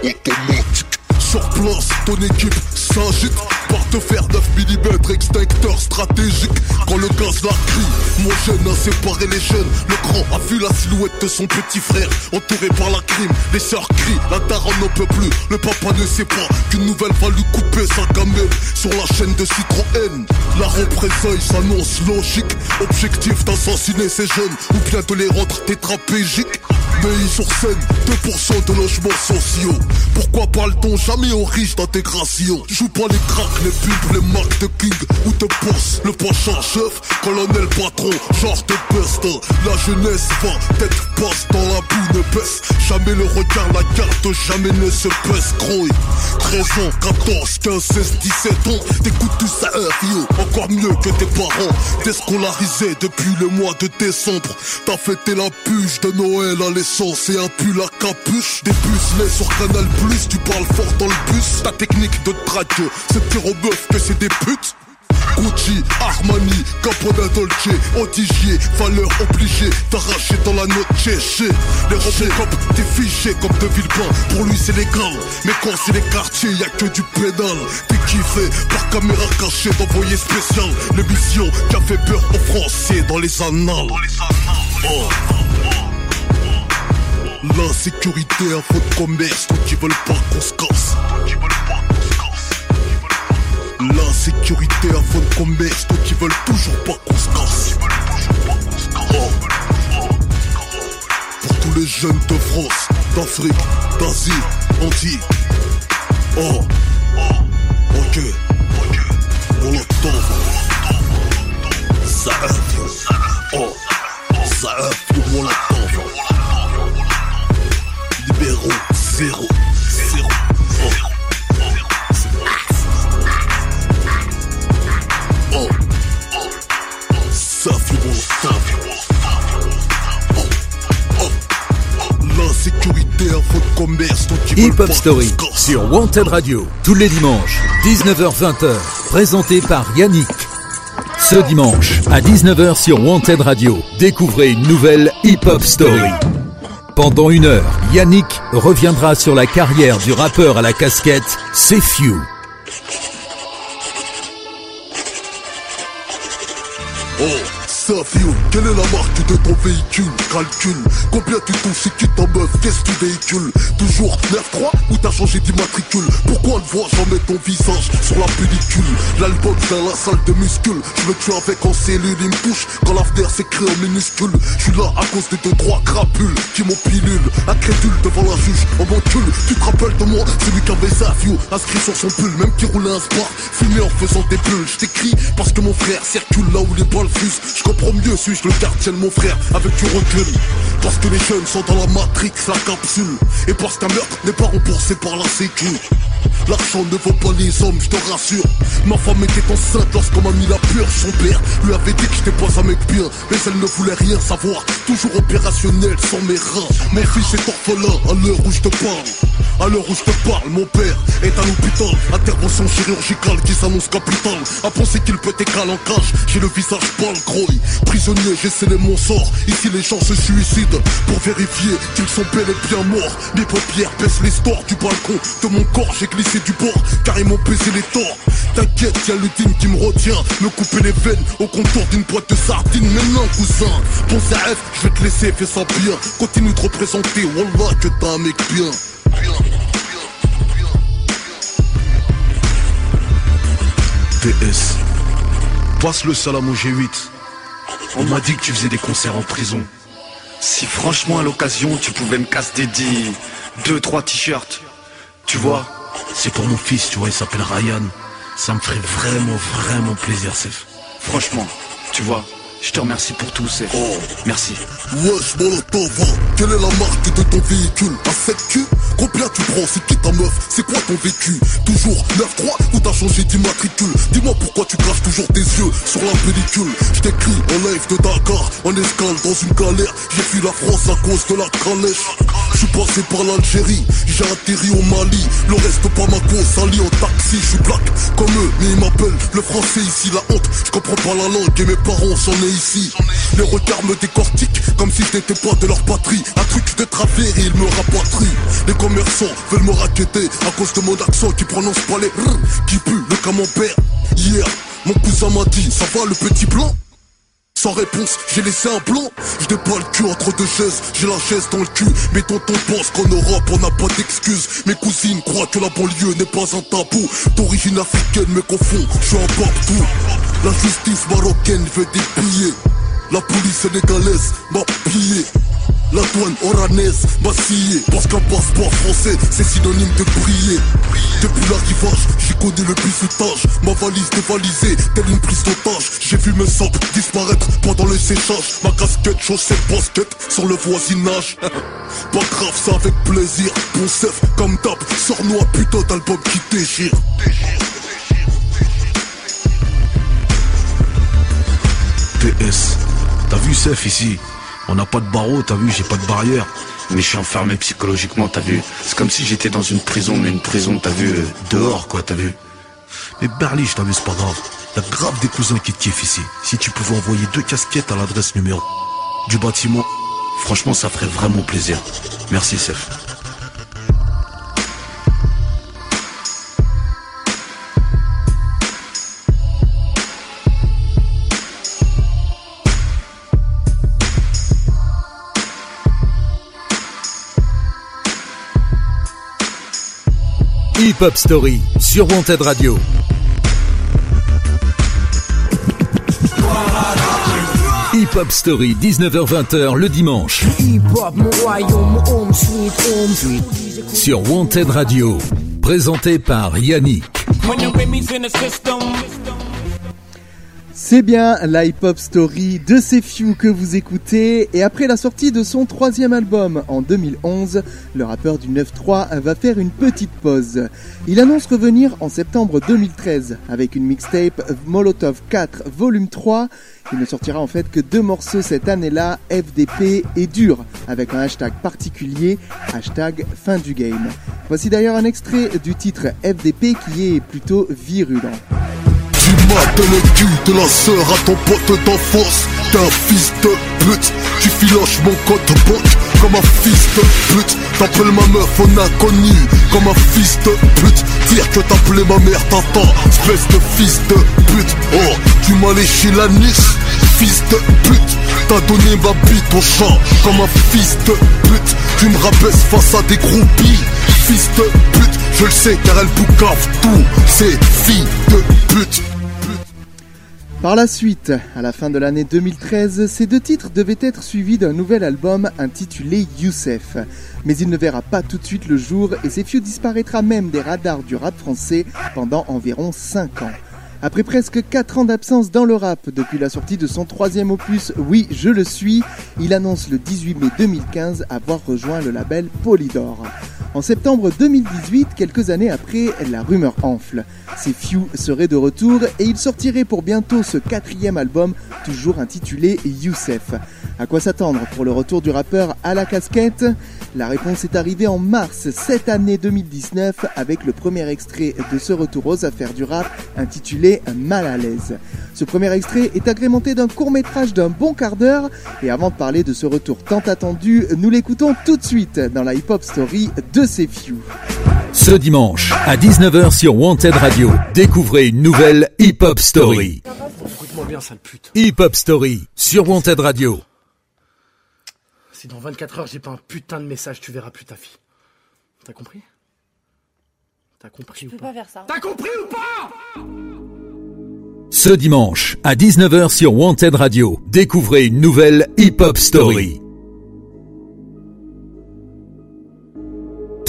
automatique. Sur place, ton équipe s'agite Porte-fer 9 mm, extincteur stratégique. Quand le gaz la crie, mon jeune a séparé les jeunes. Le grand a vu la silhouette de son petit frère Entouré par la crime, les sœurs crient La daronne n'en peut plus, le papa ne sait pas Qu'une nouvelle va lui couper sa gamelle Sur la chaîne de Citroën. La représailles s'annonce logique. Objectif d'assassiner ces jeunes Ou bien de les rendre tétrapégiques Pays sur scène, 2% de logements sociaux. Pourquoi parle-t-on jamais aux riches d'intégration? Joue pas les cracks, les pubs, les marques de King ou de Boss. Le prochain chef, colonel patron, genre de best La jeunesse va, tête passe dans la boue ne baisse Jamais le regard, la carte, jamais ne se baisse. Croy 13 ans, 14, 15, 16, 17 ans. T'écoutes tout ça, yo, encore mieux que tes parents. Déscolarisé depuis le mois de décembre. T'as fêté la puge de Noël à l'essence et un pull à capuche Des pucelets sur Canal Plus, tu parles fort dans le bus. Ta technique de traque, c'est pire au que c'est des putes. Gucci, Armani, Capoda Dolce, Odigier, valeur obligée d'arracher dans la note chez Les Robocop, t'es fiché comme de Villepin, pour lui c'est légal Mais quand c'est les quartiers, y a que du pédale. T'es kiffé par caméra cachée d'envoyé spécial. L'émission qui a fait peur aux Français dans les annales. Oh. L'insécurité à votre commerce, ceux qui veulent pas qu'on se casse. L'insécurité à fond de commerce, ceux qui veulent toujours pas qu'on se casse. Pour tous les jeunes de France, d'Afrique, d'Asie, entier. Oh. Ok. On l'attend. Ça Oh. Commerce donc ils Hip veulent Hop pas Story sur Wanted Radio tous les dimanches 19h-20h présenté par Yannick. Ce dimanche à 19h sur Wanted Radio, découvrez une nouvelle Hip Hop Story. Pendant une heure, Yannick reviendra sur la carrière du rappeur à la casquette C'est. Oh, Quelle est la marque de ton véhicule? Calcule, combien tu touches et qui t'en meuf, qu'est-ce que tu véhicules? Toujours 9-3 ou t'as changé d'immatricule? Pourquoi ne vois jamais ton visage sur la pellicule? L'album dans la salle de muscles Je me tue avec en cellule, il me touche quand l'avenir s'écrit en minuscule. Je suis là à cause de deux trois crapules qui m'ont pilule. Incrédule devant la juge, on m'encule Tu te rappelles de moi, celui qui avait Savio Inscrit sur son pull, même qui roulait un sport. Filmé en faisant des bulles, je t'écris parce que mon frère circule là où les balles fusent comprends mieux, suis-je le gardien de mon frère avec du recul Parce que les jeunes sont dans la matrix, la capsule. Et parce qu'un meurtre n'est pas remboursé par la sécu L'argent ne vaut pas les hommes, je te rassure. Ma femme était enceinte lorsqu'on m'a mis la peur. Son père lui avait dit que j'étais pas un mec bien, mais elle ne voulait rien savoir. Toujours opérationnel sans mes reins. Mon fils est orphelin à l'heure où je te parle. À l'heure où je te parle, mon père est à l'hôpital. Intervention chirurgicale qui s'annonce capitale. À penser qu'il peut être en cage, j'ai le visage pâle, croy. Prisonnier, j'ai scellé mon sort. Ici, les gens se suicident pour vérifier qu'ils sont bel et bien morts. Mes paupières baissent les stores du balcon de mon corps. J'ai glissé du bord car ils m'ont baisé les torts. T'inquiète, y'a le digne qui me retient. Me couper les veines au contour d'une boîte de sardines. Mais non, cousin, bon ça je vais te laisser, fais ça bien. Continue de représenter, wallah, que t'as un mec bien. TS. Passe le salam au G8. On m'a dit que tu faisais des concerts en prison. Si franchement à l'occasion tu pouvais me casser des dix, deux, trois t-shirts, tu vois, c'est pour mon fils, tu vois, il s'appelle Ryan. Ça me ferait vraiment, vraiment plaisir, Sef. Franchement, tu vois, je te remercie pour tout, Sef. Oh. Merci. Wesh Molotov, quelle est la marque de ton véhicule? Un 7 q? Combien tu prends? C'est qui ta meuf? C'est quoi ton vécu? Toujours 9-3 ou t'as changé d'immatricule Dis-moi pourquoi tu craches toujours tes yeux sur la pellicule. Je t'écris en live de Dakar En escale dans une galère. J'ai fui la France à cause de la calèche. Je suis passé par l'Algérie J'ai atterri au Mali. Le reste pas ma cause Sali en taxi. Je suis black comme eux Mais ils m'appellent le français ici La honte. Je comprends pas la langue Et mes parents sont nés Les regards me décortiquent Comme si je n'étais pas de leur patrie. Un truc de travers et ils me rapatrient. Les commerçants veulent me raqueter À cause de mon accent qui prononce pas les R Qui pue le camembert Hier, mon cousin m'a dit Ça va le petit blanc? Sans réponse, j'ai laissé un blanc. Je n'ai pas le cul entre deux chaises. J'ai la chaise dans le cul Mais tonton pense qu'en Europe on n'a pas d'excuses. Mes cousines croient que la banlieue n'est pas un tabou. D'origine africaine mais confond, je suis un partout. La justice marocaine veut des billets. La police sénégalaise m'a pillé. La douane oranaise m'a scié. Parce qu'un passeport français c'est synonyme de briller Depuis l'arrivage j'ai connu le bisutage Ma valise dévalisée telle une prise d'otage. J'ai vu mes sables disparaître pendant le séchage Ma casquette, chaussette, basket sur le voisinage. (laughs) Pas grave ça avec plaisir. Bon chef comme d'hab Sors-nous un putain d'album qui déchire. TS. T'as vu, Sef, ici? On n'a pas de barreau, t'as vu, j'ai pas de barrière. Mais je suis enfermé psychologiquement, t'as vu C'est comme si j'étais dans une prison, mais une prison, t'as vu, euh, dehors, quoi, t'as vu Mais Berlie, t'as vu, c'est pas grave. Y'a grave des cousins qui te kiffent ici. Si tu pouvais envoyer deux casquettes à l'adresse numéro du bâtiment, franchement, ça ferait vraiment plaisir. Merci, Sef. Hip Hop Story sur Wanted Radio. Hip Hop Story, 19h-20h le dimanche. Sur Wanted Radio. Présenté par Yannick. C'est bien la hip-hop story de Few que vous écoutez et après la sortie de son troisième album en 2011, le rappeur du 9-3 va faire une petite pause. Il annonce revenir en septembre 2013 avec une mixtape Molotov 4 volume 3. Il ne sortira en fait que deux morceaux cette année-là, FDP et Dur, avec un hashtag particulier, hashtag fin du game. Voici d'ailleurs un extrait du titre FDP qui est plutôt virulent. Tu le cul de la sœur à ton pote d'enfance T'es un fils de pute Tu filoches mon code banque comme un fils de pute. T'appelles ma meuf en inconnu comme un fils de pute. Dire que t'appelais ma mère t'entends Espèce de fils de pute. Oh tu m'as léché la niche Fils de pute. T'as donné ma bite au champ comme un fils de pute. Tu me rabaisses face à des groupies Fils de pute. Je le sais car elle boucave tout C'est fille de pute Par la suite, à la fin de l'année 2013, ces deux titres devaient être suivis d'un nouvel album intitulé Youssef. Mais il ne verra pas tout de suite le jour et Sefiu disparaîtra même des radars du rap français pendant environ 5 ans. Après presque 4 ans d'absence dans le rap depuis la sortie de son troisième opus Oui, je le suis, il annonce le 18 mai 2015 avoir rejoint le label Polydor. En septembre 2018, quelques années après, la rumeur enfle. Ces Few seraient de retour et ils sortiraient pour bientôt ce quatrième album, toujours intitulé Youssef. À quoi s'attendre pour le retour du rappeur à la casquette? La réponse est arrivée en mars cette année 2019 avec le premier extrait de ce retour aux affaires du rap intitulé Mal à l'aise. Ce premier extrait est agrémenté d'un court métrage d'un bon quart d'heure et avant de parler de ce retour tant attendu, nous l'écoutons tout de suite dans la hip-hop story de Few. Ce dimanche, à 19h sur Wanted Radio, découvrez une nouvelle Hip Hop Story. Hip Hop Story sur Wanted Radio. Si dans 24 heures j'ai pas un putain de message, tu verras plus ta fille. T'as compris? T'as compris tu ou peux pas, pas faire ça. T'as compris ou pas? Ce dimanche, à 19h sur Wanted Radio, découvrez une nouvelle Hip Hop Story.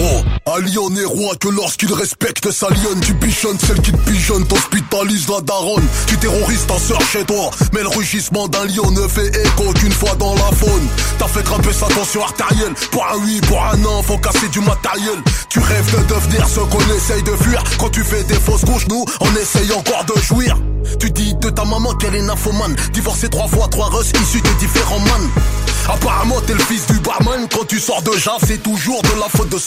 Oh, un lion n'est roi que lorsqu'il respecte sa lionne. Tu bichonnes celle qui te pigeonne, t'hospitalise la daronne. Tu terrorises ta sœur chez toi Mais le rugissement d'un lion ne fait écho qu'une fois dans la faune. T'as fait grimper sa tension artérielle. Pour un oui, pour un non, faut casser du matériel. Tu rêves de devenir ce qu'on essaye de fuir. Quand tu fais des fausses couches, nous, on essaye encore de jouir. Tu dis de ta maman qu'elle est nymphomane. Divorcée trois fois, trois russes issus de différents man Apparemment t'es le fils du barman. Quand tu sors de Java c'est toujours de la faute de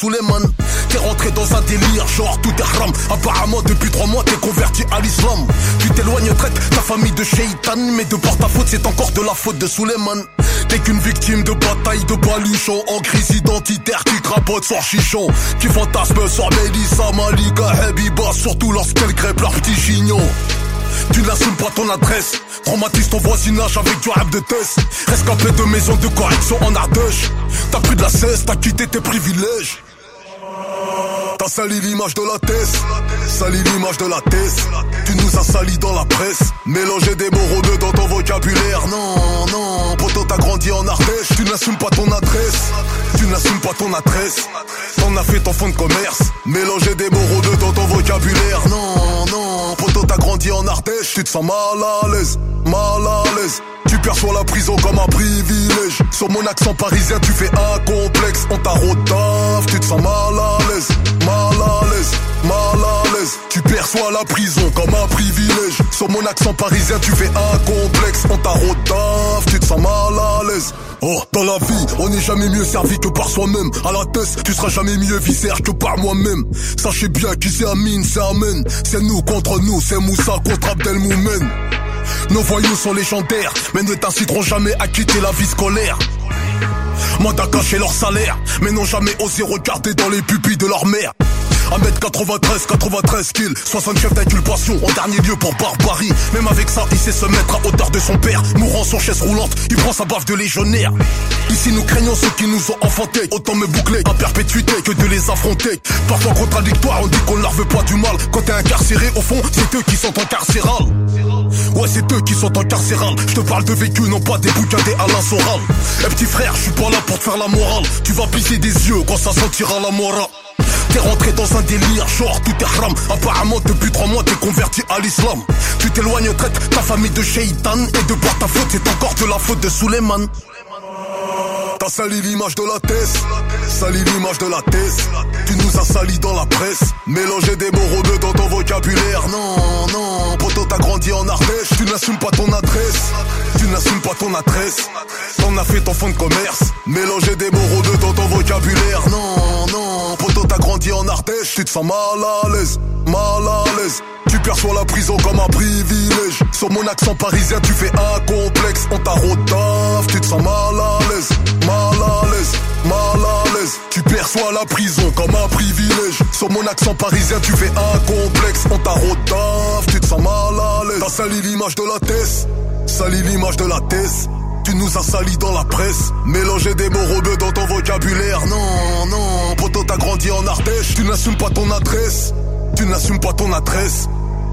T'es rentré dans un délire genre tout est haram. Apparemment depuis trois mois t'es converti à l'islam. Tu t'éloignes traite ta famille de shaitan Mais de par ta faute c'est encore de la faute de Suleiman. T'es qu'une victime de bataille de baluchon En crise identitaire qui crapote sur chichon. Qui fantasme sur Mélissa, Malika, Habiba Surtout lorsqu'elles crêpent leur petit chignon tu n'assumes pas ton adresse. Traumatise ton voisinage avec du rap de test. Rescapé de maison de correction en Ardèche. T'as pris de la cesse, t'as quitté tes privilèges T'as sali l'image de la thèse. Sali l'image de la thèse. Tu nous as sali dans la presse. Mélanger des mots dans ton vocabulaire. Non, non, poto t'as grandi en Ardèche. Tu n'assumes pas ton adresse. Tu n'assumes pas ton adresse. T'en as fait ton fond de commerce. Mélanger des mots dans ton vocabulaire. Non, non, poto t'as grandi en Ardèche. Tu te sens mal à l'aise, mal à l'aise tu perçois la prison comme un privilège Sur mon accent parisien tu fais un complexe On t'a rodaf, tu te sens mal à l'aise Mal à l'aise, mal à l'aise Tu perçois la prison comme un privilège Sur mon accent parisien tu fais un complexe On t'a rodaf, tu te sens mal à l'aise Oh, dans la vie, on n'est jamais mieux servi que par soi-même. À la tête, tu seras jamais mieux viscère que par moi-même. Sachez bien qui c'est Amine, c'est Amen. C'est nous contre nous, c'est Moussa contre Abdelmoumen. Nos voyous sont légendaires, mais ne t'inciteront jamais à quitter la vie scolaire. Mandat caché leur salaire, mais n'ont jamais osé regarder dans les pupilles de leur mère. 1m93, 93 kills, 60 chefs d'inculpation en dernier lieu pour barbarie. Même avec ça, il sait se mettre à hauteur de son père. Mourant sur chaise roulante, il prend sa baffe de légionnaire. Ici, nous craignons ceux qui nous ont enfantés. Autant me boucler à perpétuité que de les affronter. Parfois contradictoire, on dit qu'on leur veut pas du mal. Quand t'es incarcéré, au fond, c'est eux qui sont incarcérales. Ouais, c'est eux qui sont incarcérales. Je te parle de vécu, non pas des bouquins des Alain Soral. Eh petit frère, je suis pas là pour te faire la morale. Tu vas pisser des yeux quand ça sentira la morale. T'es rentré dans un délire, genre tout est haram. Apparemment depuis trois mois t'es converti à l'islam. Tu t'éloignes, traite ta famille de shaitan Et de par ta faute c'est encore de la faute de Suleiman T'as sali l'image de la thèse. Sali l'image de la thèse. Tu nous as sali dans la presse. Mélanger des mots rodeux dans ton vocabulaire. Non, non, poto t'as grandi en Ardèche. Tu n'assumes pas ton adresse. Tu n'assumes pas ton adresse. T'en as fait ton fond de commerce. Mélanger des mots rodeux dans ton vocabulaire. Non, non, poto t'as grandi en Ardèche. Tu te sens mal à l'aise, mal à l'aise tu perçois la prison comme un privilège. Sur mon accent parisien tu fais un complexe. On t'a rodaf, tu te sens mal à l'aise. Mal à l'aise, mal à l'aise. Tu perçois la prison comme un privilège. Sur mon accent parisien tu fais un complexe. On t'a rodaf, tu te sens mal à l'aise. T'as sali l'image de la thèse Sali l'image de la thèse tu nous as sali dans la presse. Mélanger des mots rebeux dans ton vocabulaire. Non, non, poto t'as grandi en Ardèche. Tu n'assumes pas ton adresse. Tu n'assumes pas ton adresse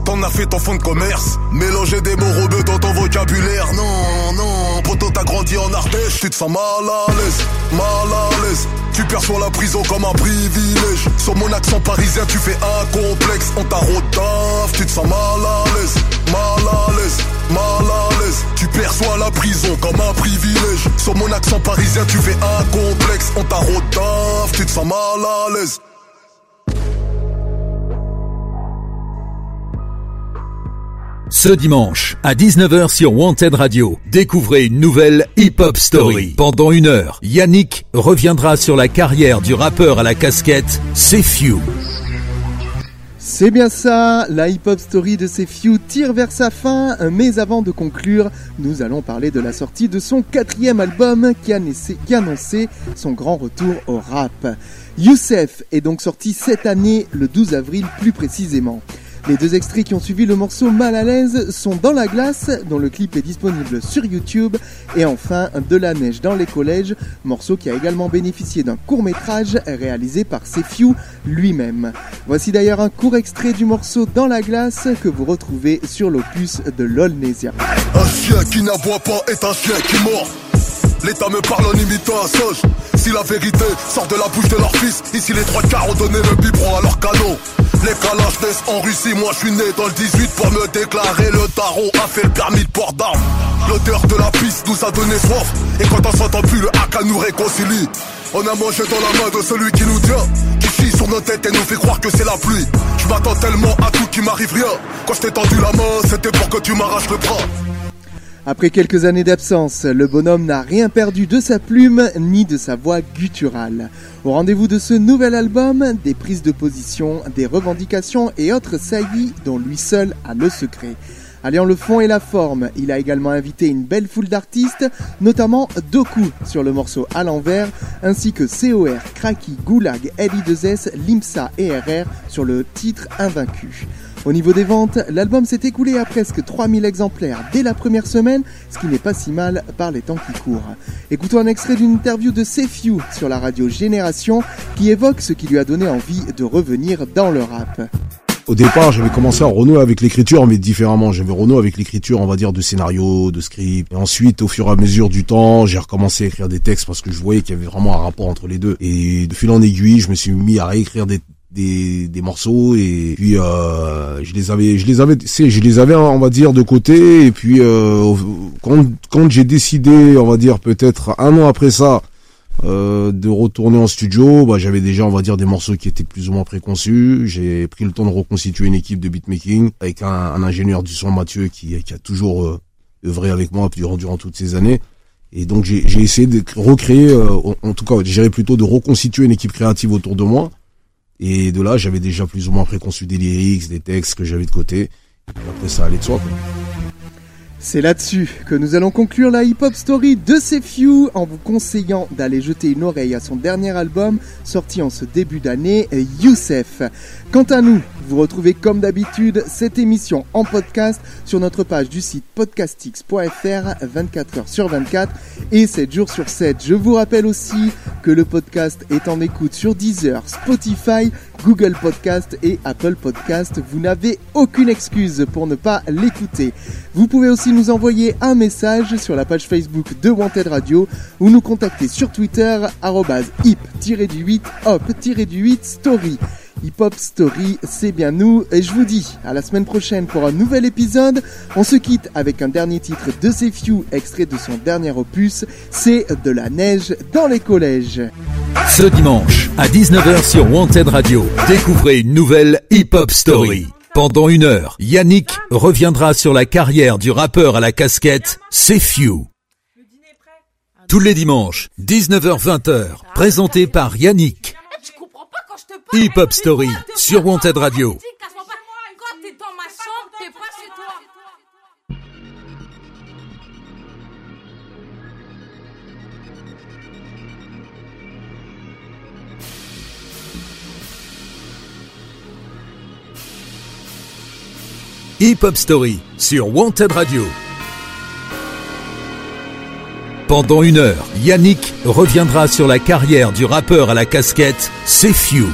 T'en as fait ton fond de commerce Mélanger des mots rebeux dans ton vocabulaire Non, non, poto t'as grandi en Ardèche Tu te sens mal à l'aise, mal à l'aise Tu perçois la prison comme un privilège Sur mon accent parisien tu fais un complexe On t'a rodaf, tu te sens mal à l'aise, mal à l'aise mal à l'aise. Tu perçois la prison comme un privilège. Sur mon accent parisien, tu fais un complexe. On t'a tu te sens mal à l'aise. Ce dimanche, à 19h sur Wanted Radio, découvrez une nouvelle hip-hop story. Pendant une heure, Yannick reviendra sur la carrière du rappeur à la casquette, C'est Few. C'est bien ça, la hip-hop story de Few tire vers sa fin, mais avant de conclure, nous allons parler de la sortie de son quatrième album qui, a qui annonçait son grand retour au rap. Youssef est donc sorti cette année, le 12 avril plus précisément. Les deux extraits qui ont suivi le morceau Mal à l'aise sont Dans la glace, dont le clip est disponible sur YouTube, et enfin De la neige dans les collèges, morceau qui a également bénéficié d'un court métrage réalisé par Sefiu lui-même. Voici d'ailleurs un court extrait du morceau Dans la glace que vous retrouvez sur l'opus de l'Olnesia. Un qui n'aboie pas est un qui. L'État me parle en imitant un soge. Si la vérité sort de la bouche de leur fils, ici les trois quarts ont donné le biberon à leur canon. Les calages naissent en Russie, moi je suis né dans le 18 pour me déclarer. Le tarot a fait le permis de port d'armes. L'odeur de la piste nous a donné soif. Et quand on s'entend plus, le haka nous réconcilie. On a mangé dans la main de celui qui nous tient, qui chie sur nos têtes et nous fait croire que c'est la pluie. Je m'attends tellement à tout qu'il m'arrive rien. Quand je t'ai tendu la main, c'était pour que tu m'arraches le bras. Après quelques années d'absence, le bonhomme n'a rien perdu de sa plume ni de sa voix gutturale. Au rendez-vous de ce nouvel album, des prises de position, des revendications et autres saillies dont lui seul a le secret. Alliant le fond et la forme, il a également invité une belle foule d'artistes, notamment Doku sur le morceau À l'envers, ainsi que COR, Kraki, Goulag, LI2S, Limsa et RR sur le titre Invaincu. Au niveau des ventes, l'album s'est écoulé à presque 3000 exemplaires dès la première semaine, ce qui n'est pas si mal par les temps qui courent. Écoutons un extrait d'une interview de Sefiu sur la radio Génération qui évoque ce qui lui a donné envie de revenir dans le rap. Au départ, j'avais commencé à renouer avec l'écriture, mais différemment. J'avais renoué avec l'écriture, on va dire, de scénario, de script. Et ensuite, au fur et à mesure du temps, j'ai recommencé à écrire des textes parce que je voyais qu'il y avait vraiment un rapport entre les deux. Et de fil en aiguille, je me suis mis à réécrire des, des, des morceaux et puis euh, je les avais je les avais je les avais on va dire de côté et puis euh, quand quand j'ai décidé on va dire peut-être un an après ça euh, de retourner en studio bah j'avais déjà on va dire des morceaux qui étaient plus ou moins préconçus. J'ai pris le temps de reconstituer une équipe de beatmaking avec un, un ingénieur du son Mathieu qui qui a toujours euh, œuvré avec moi durant durant toutes ces années. Et donc j'ai essayé de recréer euh, en, en tout cas j'irais plutôt de reconstituer une équipe créative autour de moi et de là, j'avais déjà plus ou moins préconçu des lyrics, des textes que j'avais de côté. Après, ça allait de soi. C'est là-dessus que nous allons conclure la hip-hop story de Few en vous conseillant d'aller jeter une oreille à son dernier album sorti en ce début d'année, Youssef. Quant à nous, vous retrouvez comme d'habitude cette émission en podcast sur notre page du site podcastix.fr 24 h sur 24 et 7 jours sur 7. Je vous rappelle aussi que le podcast est en écoute sur Deezer, Spotify, Google Podcast et Apple Podcast. Vous n'avez aucune excuse pour ne pas l'écouter. Vous pouvez aussi nous envoyer un message sur la page Facebook de Wanted Radio ou nous contacter sur Twitter hip-du-8 hop-du-8 story. Hip Hop Story, c'est bien nous et je vous dis à la semaine prochaine pour un nouvel épisode. On se quitte avec un dernier titre de Few, extrait de son dernier opus, c'est De la neige dans les collèges. Ce dimanche, à 19h sur Wanted Radio, découvrez une nouvelle Hip Hop Story. Pendant une heure, Yannick reviendra sur la carrière du rappeur à la casquette, C'est Few. Tous les dimanches, 19h-20h, présenté par Yannick. Hip Hop Story sur Wanted Radio. Hip Hop Story sur Wanted Radio. Pendant une heure, Yannick reviendra sur la carrière du rappeur à la casquette, C'est.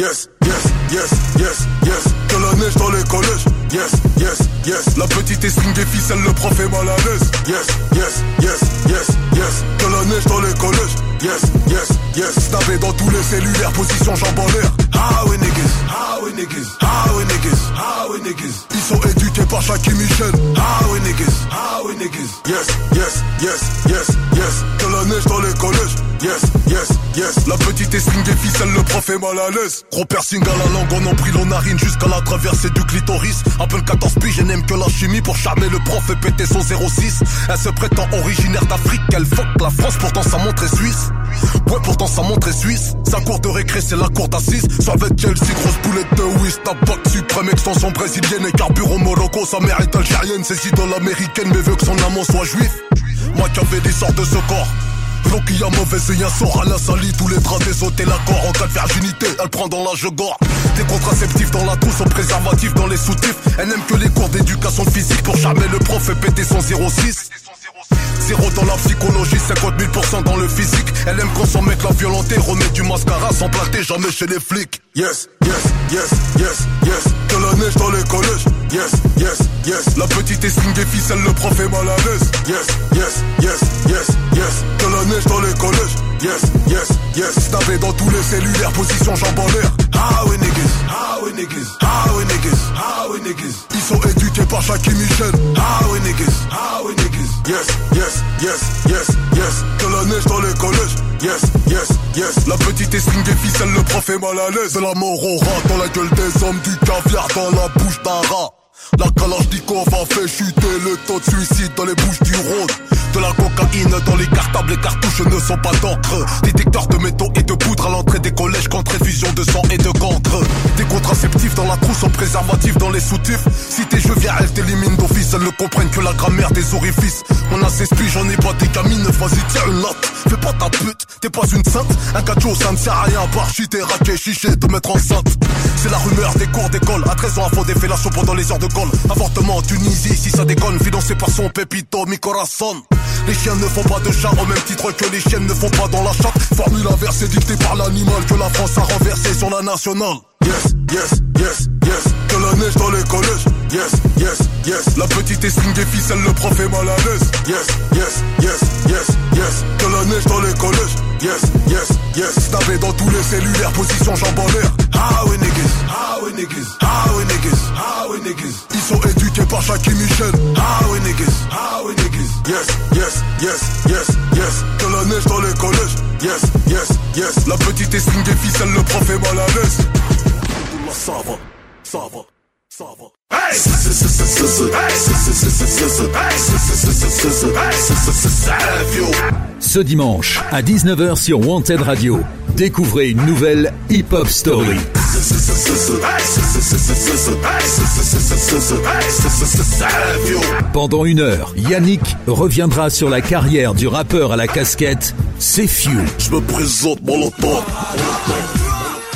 Yes, yes, yes, yes, yes. Que la neige dans les collèges. Yes, yes, yes. La petite estime des ficelles, le prof est mal à l'aise. Yes, yes, yes, yes, yes. Que la neige dans les collèges. Yes, yes, yes. Snapé dans tous les cellulaires, position jambes en l'air. Ah oui, niggas. Highway niggas, highway niggas, highway niggas. Ils sont éduqués par Jackie Michel. Highway niggas, highway niggas. Yes, yes, yes, yes, La petite esling des ficelles, le prof est mal à l'aise. Gros piercing à la langue, on en pris narine jusqu'à la traversée du clitoris. Appelle 14 piges, je n'aime que la chimie pour charmer le prof et péter son 06. Elle se prétend originaire d'Afrique, elle fuck la France, pourtant sa montre est suisse. Ouais, pourtant sa montre est suisse. Sa cour de récré, c'est la cour d'assises. Soit avec Chelsea, grosse boulette de whist, tabac suprême, extension brésilienne et carburant Morocco. Sa mère est algérienne, ses idoles américaines, mais veut que son amant soit juif. Moi qui avais des sortes de ce corps. Y a mauvais et un sort à la salie. Tous les draps des hôtels l'accord en cas de virginité. Elle prend dans la gore Des contraceptifs dans la trousse, au préservatif dans les soutifs. Elle n'aime que les cours d'éducation physique Pour charmer le prof et péter son 06 Zéro dans la psychologie, 50 000% dans le physique. Elle aime quand son mec la violenté, remet du mascara sans planter, jamais chez les flics. Yes, yes, yes, yes, yes. De la neige dans les collèges. Yes, yes, yes. La petite esling des ficelles, le prof est mal à l'aise. Yes, yes, yes, yes, yes. De la neige dans les collèges. Yes, yes, yes. Stabé dans tous les cellulaires, position jambe en l'air. Highway niggas, highway niggas, highway niggas, highway niggas. Ils sont éduqués par Jackie Michel. Highway niggas, highway niggas. Yes, yes, yes, yes, yes. De la neige dans les collèges. Yes, yes, yes. La petite esling des ficelles, le prof est mal à l'aise. La mort au rat dans la gueule des hommes, du caviar dans la bouche d'un rat. La Kalashnikov a fait chuter le taux de suicide dans les bouches du Rhône. De la cocaïne dans les cartables, les cartouches ne sont pas d'encre. Détecteurs de métaux et de poudre à l'entrée des collèges contre effusion de sang et de cancre. Des contraceptifs dans la trousse, en préservatif dans les soutifs. Si tes jeux viens, elles t'éliminent d'office, elles ne comprennent que la grammaire des orifices. On a j'en ai pas des gamines, vas-y tiens une latte. Fais pas ta pute, t'es pas une sainte. Un cadeau ça ne sert à rien, à part chuter, raquer, chicher, te mettre enceinte. C'est la rumeur des cours d'école, à 13 ans avant des fellations pendant les heures de Avortement en Tunisie, si ça déconne, financé par son pépito, mi corazon. Les chiens ne font pas de chat au même titre que les chiennes ne font pas dans la chatte. Formule inversée dictée par l'animal que la France a renversé sur la nationale. Yes, yes, yes, yes. Que la neige dans les collèges. Yes, yes, yes. La petite esling des ficelles, le prof est mal à l'aise. Yes, yes, yes, yes, yes. Que la neige dans les collèges. Yes, yes, yes. Stabé dans tous les cellulaires, position jambe en l'air. Niggas, highway niggas, highway niggas, highway niggas. Ils sont éduqués par Jackie Michel. Highway niggas, highway niggas. Yes, yes, yes, yes, yes. Que la neige dans les collèges. Yes, yes, yes. La petite esling des ficelles, le prof est mal à l'aise. Ça va, ça va, ça va. Ce dimanche, à 19h sur Wanted Radio, découvrez une nouvelle hip-hop story. Pendant une heure, Yannick reviendra sur la carrière du rappeur à la casquette, C'est Few. Je me présente Molotov.